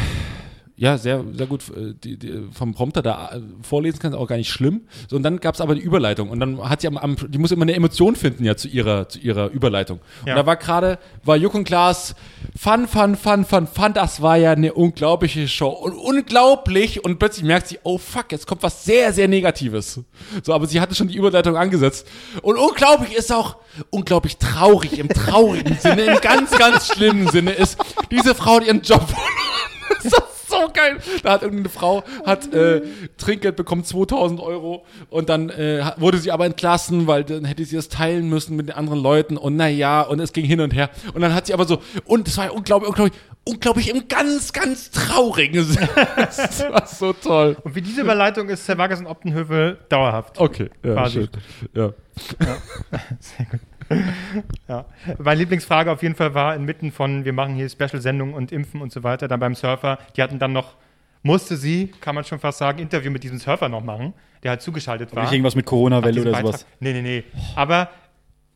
ja, sehr, sehr gut äh, die, die, vom Prompter da äh, vorlesen kann, ist auch gar nicht schlimm. So, und dann gab es aber die Überleitung. Und dann hat sie am, am, die muss immer eine Emotion finden ja zu ihrer, zu ihrer Überleitung. Ja. Und da war gerade, war Juck und Klaas, fun, fun, fun, fun, fun, das war ja eine unglaubliche Show. Und unglaublich. Und plötzlich merkt sie, oh fuck, jetzt kommt was sehr, sehr Negatives. So, aber sie hatte schon die Überleitung angesetzt. Und unglaublich ist auch, unglaublich traurig im traurigen Sinne, im ganz, ganz schlimmen Sinne ist, diese Frau hat ihren Job verloren. So geil. Da hat irgendeine Frau hat äh, Trinkgeld bekommen, 2000 Euro und dann äh, wurde sie aber entlassen, weil dann hätte sie das teilen müssen mit den anderen Leuten und naja, und es ging hin und her. Und dann hat sie aber so, und es war ja unglaublich, unglaublich, unglaublich im ganz, ganz traurigen Sinne. Das war so toll. Und wie diese Überleitung ist Sir Vargas und Optenhövel dauerhaft. Okay, ja, Quasi. schön. Ja. Ja. Meine Lieblingsfrage auf jeden Fall war inmitten von, wir machen hier Special-Sendungen und Impfen und so weiter, dann beim Surfer, die hatten dann noch, musste sie, kann man schon fast sagen, Interview mit diesem Surfer noch machen, der halt zugeschaltet war. Nicht irgendwas mit Corona-Welle oder Beitrag- sowas. Nee, nee, nee. Aber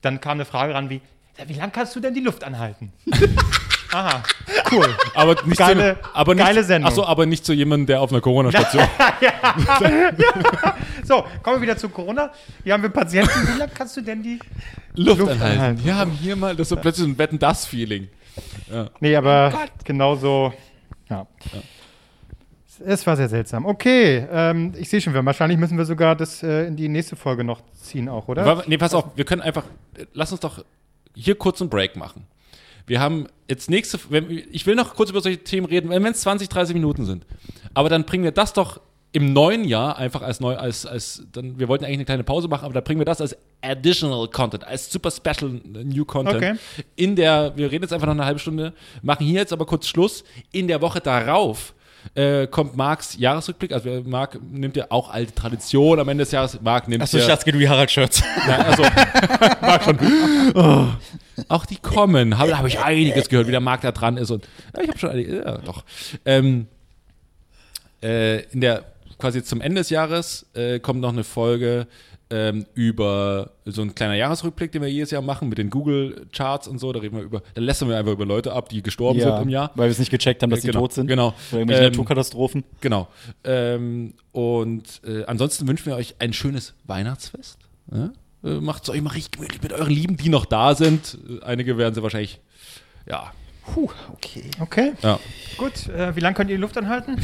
dann kam eine Frage ran wie, ja, wie lange kannst du denn die Luft anhalten? Aha, cool. Aber nicht Geile- zu, aber nicht, geile Sendung. Achso, aber nicht zu jemandem, der auf einer Corona-Station. So, kommen wir wieder zu Corona. Hier haben wir Patienten. Wie lange kannst du denn die Luft, Luft anhalten. anhalten. Wir haben hier mal, das ist so plötzlich ein Wetten-Das-Feeling. Nee, aber genauso. Ja. Es war sehr seltsam. Okay, ähm, ich sehe schon, wir, wahrscheinlich müssen wir sogar das äh, in die nächste Folge noch ziehen, auch, oder? Nee, pass auf, wir können einfach, lass uns doch hier kurz einen Break machen. Wir haben jetzt nächste, ich will noch kurz über solche Themen reden, wenn es 20, 30 Minuten sind. Aber dann bringen wir das doch im neuen Jahr einfach als neu, als, als, dann, wir wollten eigentlich eine kleine Pause machen, aber da bringen wir das als additional Content, als super special new Content. Okay. In der, wir reden jetzt einfach noch eine halbe Stunde, machen hier jetzt aber kurz Schluss. In der Woche darauf äh, kommt Marks Jahresrückblick. Also Marc nimmt ja auch alte Tradition am Ende des Jahres. Marc nimmt Achso, ja, ich dachte, du wie Harald Schürz. ja, also, Marc schon. Oh. Auch die kommen. Habe hab ich einiges gehört, wie der Marc da dran ist. Und ja, ich habe schon einige, ja, doch. Ähm, äh, in der, quasi zum Ende des Jahres äh, kommt noch eine Folge ähm, über so ein kleiner Jahresrückblick, den wir jedes Jahr machen mit den Google-Charts und so. Da reden wir über, da lästern wir einfach über Leute ab, die gestorben sind im Jahr. Weil wir es nicht gecheckt haben, dass die Genau, tot sind. genau. Oder irgendwelche Ähm, Naturkatastrophen. Genau. Ähm, und äh, ansonsten wünschen wir euch ein schönes Weihnachtsfest. Ja? Äh, Macht es euch mal richtig gemütlich mit euren Lieben, die noch da sind. Äh, Einige werden sie wahrscheinlich, ja. Puh, okay. Okay, Ja. gut. Äh, wie lange könnt ihr die Luft anhalten?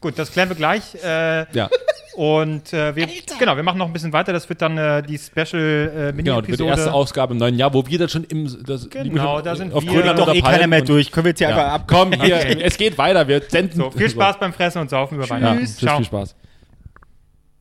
Gut, das klären wir gleich. Äh, ja. und äh, wir, genau, wir machen noch ein bisschen weiter. Das wird dann äh, die Special äh, Genau, das wird die erste Ausgabe im neuen Jahr, wo wir dann schon im. Das, Genau, da sind auf wir. Grönland Doch eh keiner mehr durch. Können wir jetzt hier Ja. einfach ab. Komm, hier, Okay. es geht weiter. Wir senden. so, viel Spaß beim Fressen und Saufen über Ja, Weihnachten. tschüss, viel Spaß.